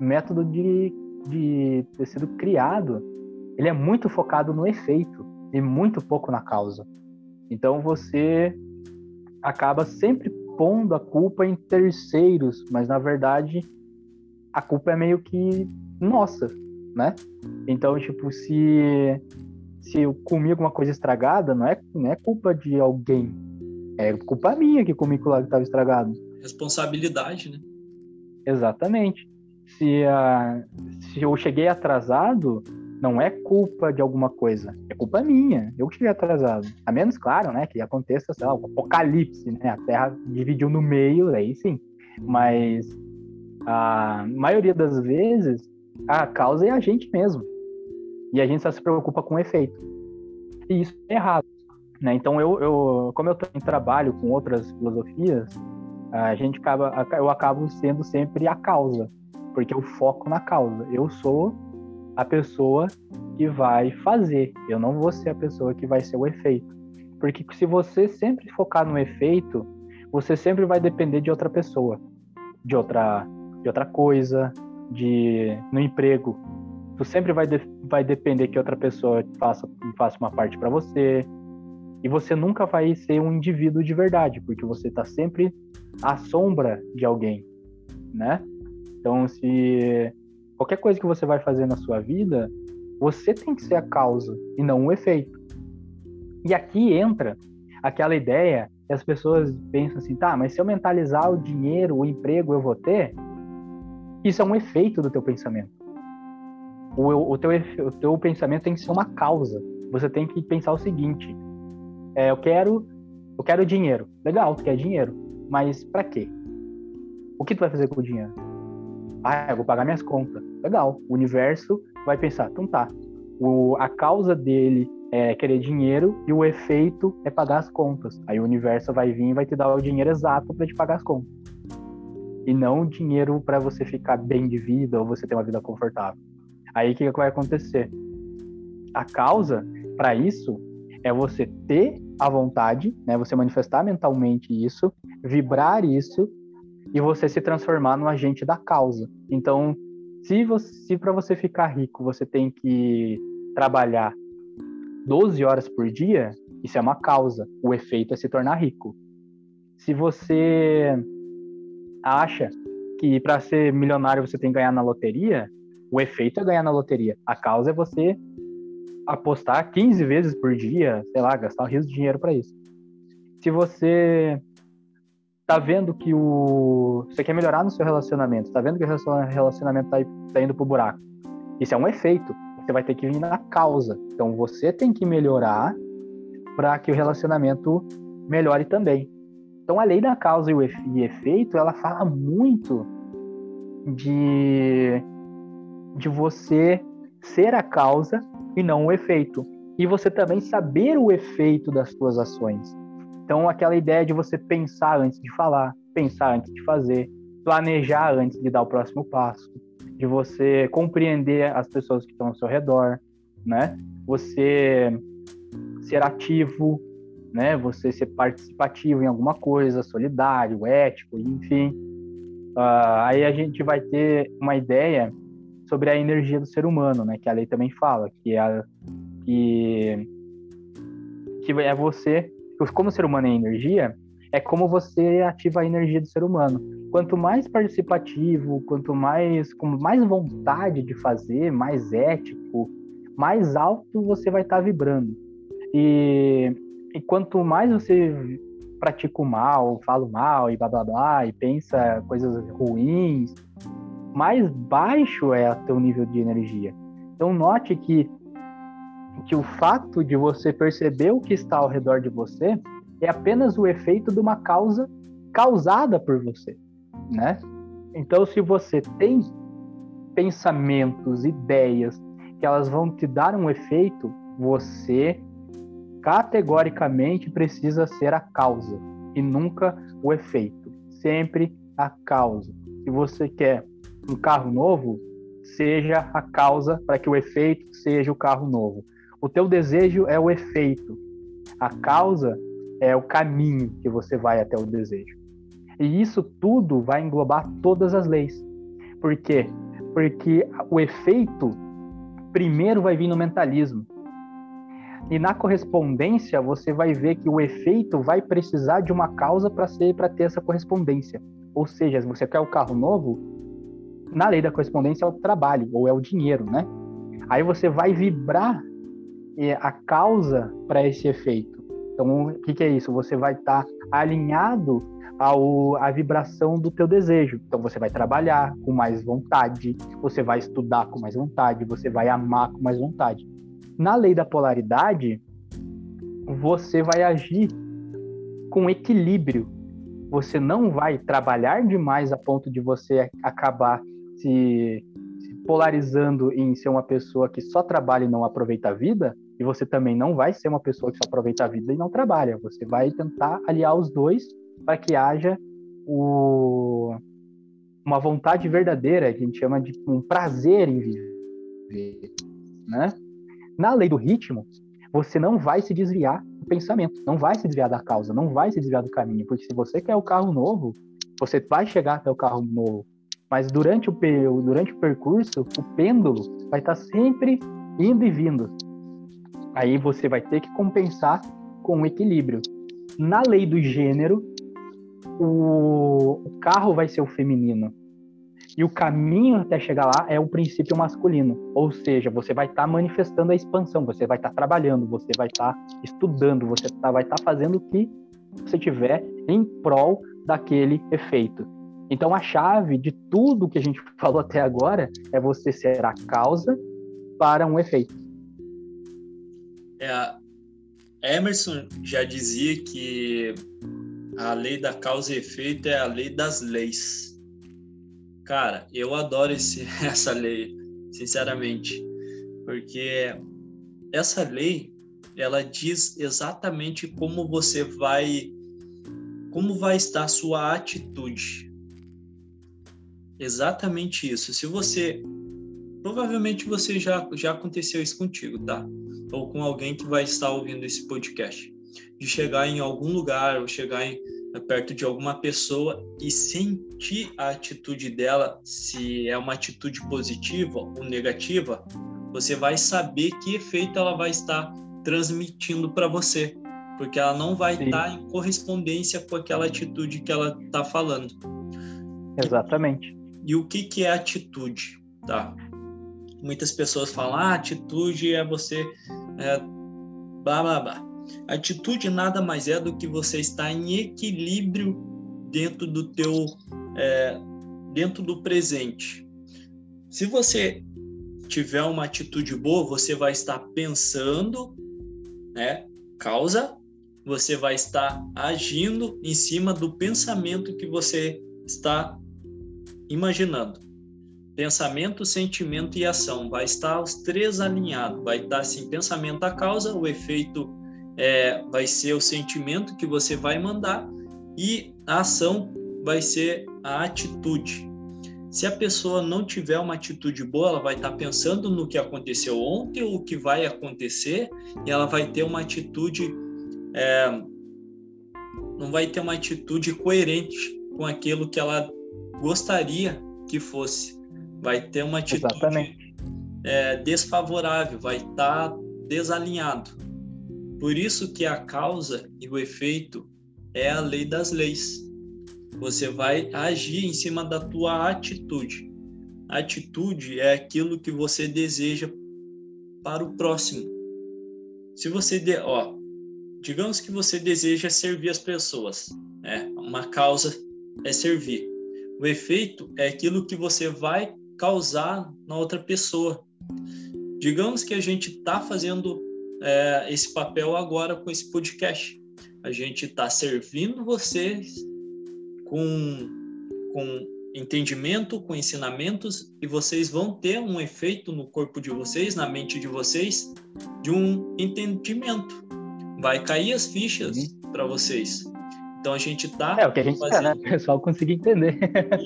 método de, de ter sido criado, ele é muito focado no efeito e muito pouco na causa. Então você acaba sempre pondo a culpa em terceiros, mas na verdade a culpa é meio que nossa, né? Então, tipo, se se eu comi alguma coisa estragada, não é, não é culpa de alguém. É culpa minha que comi aquilo lá que estava estragado. Responsabilidade, né? Exatamente. Se, uh, se eu cheguei atrasado, não é culpa de alguma coisa. É culpa minha. Eu que cheguei atrasado. A menos, claro, né, que aconteça, sei lá, o apocalipse, né? A Terra dividiu no meio, aí sim. Mas a maioria das vezes a causa é a gente mesmo. E a gente só se preocupa com o efeito. E isso é errado. Né? Então, eu, eu, como eu também trabalho com outras filosofias, a gente acaba, eu acabo sendo sempre a causa, porque eu foco na causa. Eu sou a pessoa que vai fazer, eu não vou ser a pessoa que vai ser o efeito. Porque se você sempre focar no efeito, você sempre vai depender de outra pessoa, de outra, de outra coisa, de no emprego, tu sempre vai, de, vai depender que outra pessoa faça, faça uma parte para você. E você nunca vai ser um indivíduo de verdade, porque você está sempre à sombra de alguém, né? Então, se qualquer coisa que você vai fazer na sua vida, você tem que ser a causa e não o efeito. E aqui entra aquela ideia que as pessoas pensam assim, tá, mas se eu mentalizar o dinheiro, o emprego eu vou ter, isso é um efeito do teu pensamento. O, o, teu, o teu pensamento tem que ser uma causa. Você tem que pensar o seguinte: é, eu quero, eu quero dinheiro. Legal, tu quer dinheiro, mas para quê? O que tu vai fazer com o dinheiro? Ah, eu vou pagar minhas contas. Legal. O universo vai pensar, então tá. O, a causa dele é querer dinheiro e o efeito é pagar as contas. Aí o universo vai vir e vai te dar o dinheiro exato para te pagar as contas e não dinheiro para você ficar bem de vida ou você ter uma vida confortável. Aí o que, que vai acontecer? A causa para isso é você ter a vontade, né? Você manifestar mentalmente isso, vibrar isso e você se transformar no agente da causa. Então, se para você ficar rico você tem que trabalhar 12 horas por dia, isso é uma causa. O efeito é se tornar rico. Se você acha que para ser milionário você tem que ganhar na loteria, o efeito é ganhar na loteria. A causa é você apostar 15 vezes por dia, sei lá, gastar um rios de dinheiro para isso. Se você tá vendo que o. Você quer melhorar no seu relacionamento, tá vendo que o relacionamento tá, tá indo pro buraco. Isso é um efeito. Você vai ter que vir na causa. Então você tem que melhorar para que o relacionamento melhore também. Então a lei da causa e efeito, ela fala muito de, de você ser a causa e não o efeito. E você também saber o efeito das suas ações. Então, aquela ideia de você pensar antes de falar, pensar antes de fazer, planejar antes de dar o próximo passo, de você compreender as pessoas que estão ao seu redor, né? Você ser ativo, né? Você ser participativo em alguma coisa, solidário, ético, enfim. Uh, aí a gente vai ter uma ideia sobre a energia do ser humano, né? Que a lei também fala, que é, a, que, que é você como o ser humano é energia, é como você ativa a energia do ser humano. Quanto mais participativo, quanto mais com mais vontade de fazer, mais ético, mais alto você vai estar tá vibrando. E, e quanto mais você pratica o mal, fala o mal e blá blá blá, e pensa coisas ruins, mais baixo é o teu nível de energia. Então note que que o fato de você perceber o que está ao redor de você é apenas o efeito de uma causa causada por você, né? Então, se você tem pensamentos, ideias que elas vão te dar um efeito, você categoricamente precisa ser a causa e nunca o efeito. Sempre a causa. Se você quer um carro novo, seja a causa para que o efeito seja o carro novo. O teu desejo é o efeito. A causa é o caminho que você vai até o desejo. E isso tudo vai englobar todas as leis. Por quê? Porque o efeito primeiro vai vir no mentalismo. E na correspondência você vai ver que o efeito vai precisar de uma causa para ser para ter essa correspondência. Ou seja, se você quer o carro novo, na lei da correspondência é o trabalho ou é o dinheiro, né? Aí você vai vibrar a causa para esse efeito. Então, o que, que, é isso? Você vai estar tá alinhado ao, à vibração do teu desejo. Então, você vai trabalhar com mais vontade, você vai estudar com mais vontade, você vai amar com mais vontade. Na lei da polaridade, você vai agir com equilíbrio. Você não vai trabalhar demais a ponto de você acabar se, se polarizando em ser uma pessoa que só trabalha e não aproveita a vida, e você também não vai ser uma pessoa que só aproveita a vida e não trabalha. Você vai tentar aliar os dois para que haja o... uma vontade verdadeira, que a gente chama de um prazer em viver. Né? Na lei do ritmo, você não vai se desviar do pensamento, não vai se desviar da causa, não vai se desviar do caminho, porque se você quer o carro novo, você vai chegar até o carro novo. Mas durante o, durante o percurso, o pêndulo vai estar sempre indo e vindo. Aí você vai ter que compensar com o equilíbrio. Na lei do gênero, o, o carro vai ser o feminino. E o caminho até chegar lá é o princípio masculino. Ou seja, você vai estar tá manifestando a expansão, você vai estar tá trabalhando, você vai estar tá estudando, você tá, vai estar tá fazendo o que você tiver em prol daquele efeito. Então, a chave de tudo que a gente falou até agora é você ser a causa para um efeito. É, Emerson já dizia que a lei da causa e efeito é a lei das leis. Cara, eu adoro esse, essa lei, sinceramente, porque essa lei ela diz exatamente como você vai como vai estar a sua atitude. Exatamente isso. Se você provavelmente você já já aconteceu isso contigo, tá? Ou com alguém que vai estar ouvindo esse podcast. De chegar em algum lugar ou chegar em, eh, perto de alguma pessoa e sentir a atitude dela, se é uma atitude positiva ou negativa, você vai saber que efeito ela vai estar transmitindo para você, porque ela não vai Sim. estar em correspondência com aquela atitude que ela está falando. Exatamente. E o que, que é atitude? Tá? muitas pessoas falam, ah, atitude é você é, blá blá blá. Atitude nada mais é do que você estar em equilíbrio dentro do teu é, dentro do presente. Se você tiver uma atitude boa, você vai estar pensando, né? Causa, você vai estar agindo em cima do pensamento que você está imaginando. Pensamento, sentimento e ação vai estar os três alinhados. Vai estar assim, pensamento a causa, o efeito é, vai ser o sentimento que você vai mandar e a ação vai ser a atitude. Se a pessoa não tiver uma atitude boa, ela vai estar pensando no que aconteceu ontem ou o que vai acontecer e ela vai ter uma atitude é, não vai ter uma atitude coerente com aquilo que ela gostaria que fosse. Vai ter uma atitude é, desfavorável, vai estar desalinhado. Por isso que a causa e o efeito é a lei das leis. Você vai agir em cima da tua atitude. atitude é aquilo que você deseja para o próximo. Se você, de, ó, digamos que você deseja servir as pessoas, né? Uma causa é servir. O efeito é aquilo que você vai causar na outra pessoa. Digamos que a gente está fazendo é, esse papel agora com esse podcast. A gente está servindo vocês com, com entendimento, com ensinamentos, e vocês vão ter um efeito no corpo de vocês, na mente de vocês, de um entendimento. Vai cair as fichas uhum. para vocês. Então a gente está. É o que a gente fazendo... quer, né? O pessoal conseguir entender.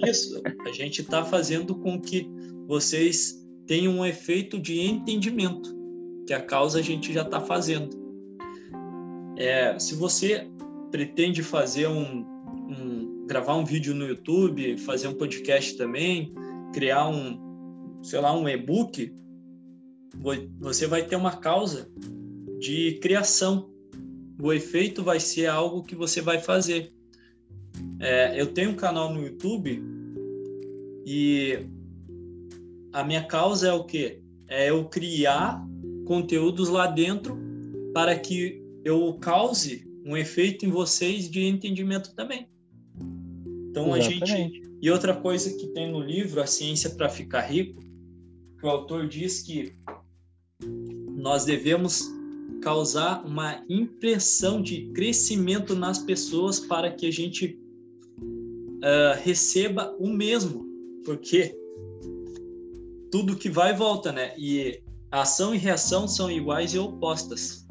Isso. A gente está fazendo com que vocês tenham um efeito de entendimento, que a causa a gente já está fazendo. É, se você pretende fazer um, um gravar um vídeo no YouTube, fazer um podcast também, criar um, sei lá, um e-book, você vai ter uma causa de criação. O efeito vai ser algo que você vai fazer. É, eu tenho um canal no YouTube e a minha causa é o quê? É eu criar conteúdos lá dentro para que eu cause um efeito em vocês de entendimento também. Então Exatamente. a gente. E outra coisa que tem no livro, A Ciência para Ficar Rico, que o autor diz que nós devemos causar uma impressão de crescimento nas pessoas para que a gente uh, receba o mesmo, porque tudo que vai volta, né? E ação e reação são iguais e opostas,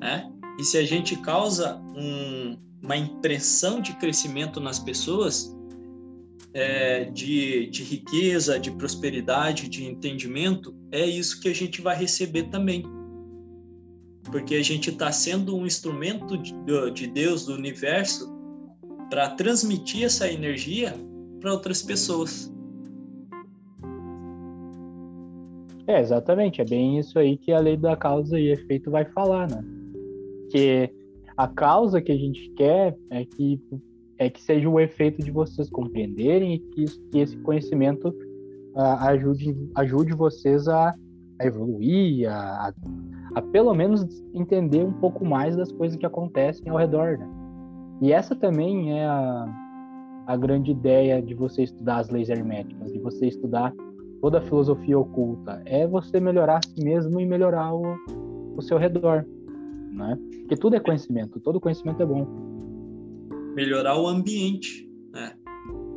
né? E se a gente causa um, uma impressão de crescimento nas pessoas, é, de, de riqueza, de prosperidade, de entendimento, é isso que a gente vai receber também. Porque a gente está sendo um instrumento de, de Deus, do universo, para transmitir essa energia para outras pessoas. É, exatamente. É bem isso aí que a lei da causa e efeito vai falar, né? Que a causa que a gente quer é que é que seja o efeito de vocês compreenderem e que, que esse conhecimento uh, ajude ajude vocês a, a evoluir, a, a, pelo menos entender um pouco mais das coisas que acontecem ao redor, né? E essa também é a, a grande ideia de você estudar as leis herméticas, de você estudar toda a filosofia oculta, é você melhorar a si mesmo e melhorar o, o seu redor né? Porque tudo é conhecimento, todo conhecimento é bom. Melhorar o ambiente, né?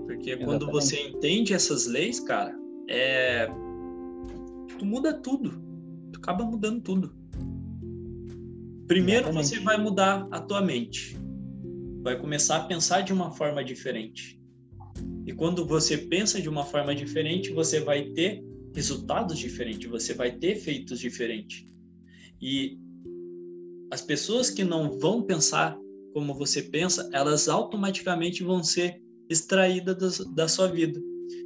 Porque Exatamente. quando você entende essas leis, cara, é tu muda tudo. Tu acaba mudando tudo. Primeiro Exatamente. você vai mudar a tua mente. Vai começar a pensar de uma forma diferente. E quando você pensa de uma forma diferente, você vai ter resultados diferentes, você vai ter efeitos diferentes. E as pessoas que não vão pensar como você pensa, elas automaticamente vão ser extraídas da, sua vida.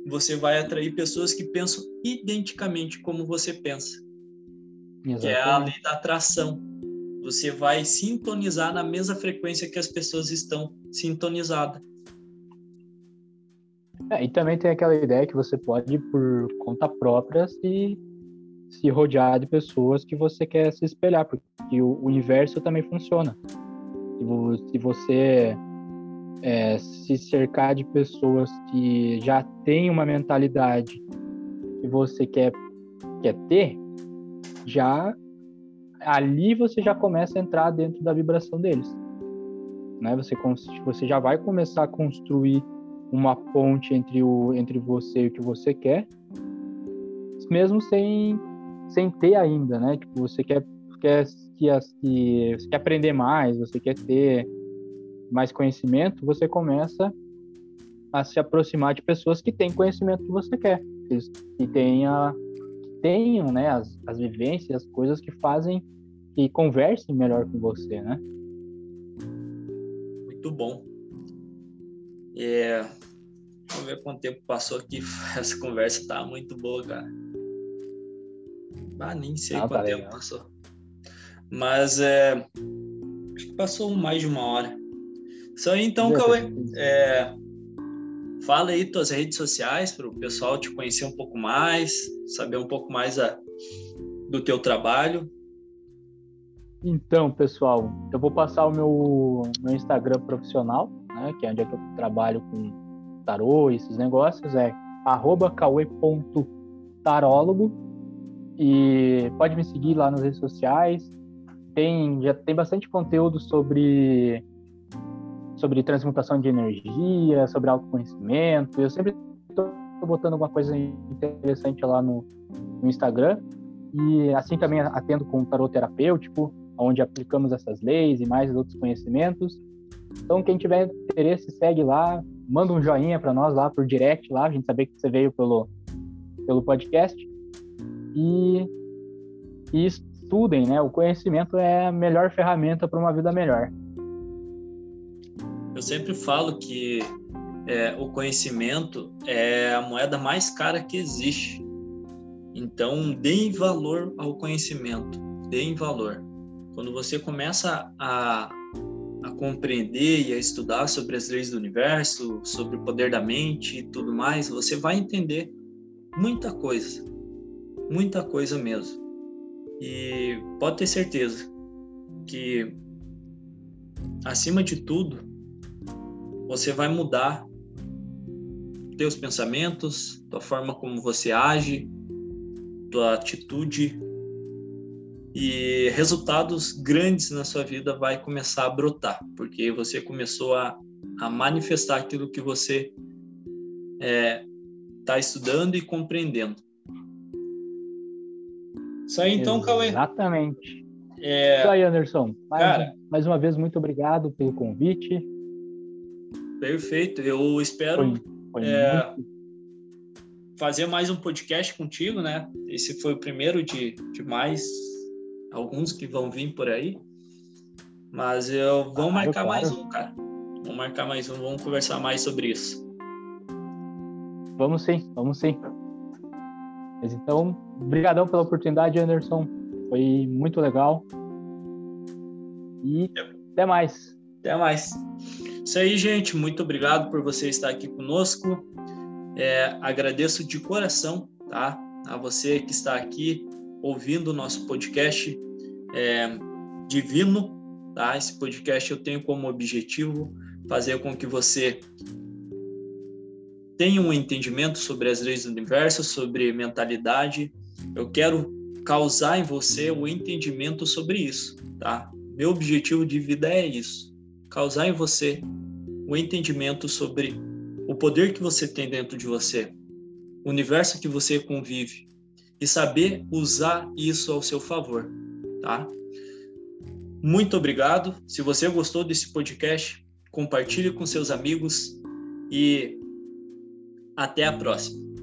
Você vai atrair pessoas que pensam identicamente como você pensa. Exatamente. Que é a lei da atração. Você vai sintonizar na mesma frequência que as pessoas estão sintonizadas. É, e também tem aquela ideia que você pode, por conta própria, se se rodear de pessoas que você quer se espelhar, porque o, universo também funciona. Se você é, se cercar de pessoas que já têm uma mentalidade que você quer, quer ter, já ali você já começa a entrar dentro da vibração deles. Né? Você, você já vai começar a construir uma ponte entre, o, entre você e o que você quer, mesmo sem, sem ter ainda, né? Tipo, você quer, quer, que, que, você quer aprender mais, você quer ter mais conhecimento, você começa a se aproximar de pessoas que têm conhecimento que você quer, que tenha, tenham né, as, as vivências, as coisas que fazem e conversem melhor com você, né? Muito bom. É, vamos ver quanto tempo passou aqui. Essa conversa tá muito boa, cara. Ah, nem sei ah, quanto tá tempo passou. Mas é, acho que passou mais de uma hora. Isso aí, então, Cauê. É, fala aí tuas redes sociais para o pessoal te conhecer um pouco mais, saber um pouco mais a, do teu trabalho. Então, pessoal, eu vou passar o meu, meu Instagram profissional, né, que é onde é que eu trabalho com tarô e esses negócios, é cauê.tarólogo e pode me seguir lá nas redes sociais. Tem, já tem bastante conteúdo sobre sobre transmutação de energia, sobre autoconhecimento. Eu sempre estou botando alguma coisa interessante lá no, no Instagram. E assim também atendo com o tarot terapêutico, onde aplicamos essas leis e mais outros conhecimentos. Então, quem tiver interesse, segue lá, manda um joinha para nós lá por direct lá, a gente saber que você veio pelo, pelo podcast. E, e estudem, né? O conhecimento é a melhor ferramenta para uma vida melhor. Eu sempre falo que é, o conhecimento é a moeda mais cara que existe. Então, deem valor ao conhecimento, deem valor. Quando você começa a, a compreender e a estudar sobre as leis do universo, sobre o poder da mente e tudo mais, você vai entender muita coisa, muita coisa mesmo. E pode ter certeza que, acima de tudo, você vai mudar teus pensamentos, tua forma como você age, tua atitude e resultados grandes na sua vida vai começar a brotar, porque você começou a, a manifestar aquilo que você está é, tá estudando e compreendendo. Isso aí então, Cauê. Exatamente. É... Isso aí, Anderson. Mais, Cara, mais uma vez, muito obrigado pelo convite. Perfeito. Eu espero foi, foi é, fazer mais um podcast contigo, né? Esse foi o primeiro de, de mais alguns que vão vir por aí. Mas eu vou marcar claro. mais um, cara. Vamos marcar mais um, vamos conversar mais sobre isso. Vamos sim, vamos sim. Mas então, brigadão pela oportunidade, Anderson. Foi muito legal. E até mais. Até mais. Isso aí, gente. Muito obrigado por você estar aqui conosco. É, agradeço de coração, tá? A você que está aqui ouvindo o nosso podcast é, divino, tá? Esse podcast eu tenho como objetivo fazer com que você tenha um entendimento sobre as leis do universo, sobre mentalidade. Eu quero causar em você o entendimento sobre isso, tá? Meu objetivo de vida é isso: causar em você o entendimento sobre o poder que você tem dentro de você, o universo que você convive, e saber usar isso ao seu favor, tá? Muito obrigado. Se você gostou desse podcast, compartilhe com seus amigos e até a próxima.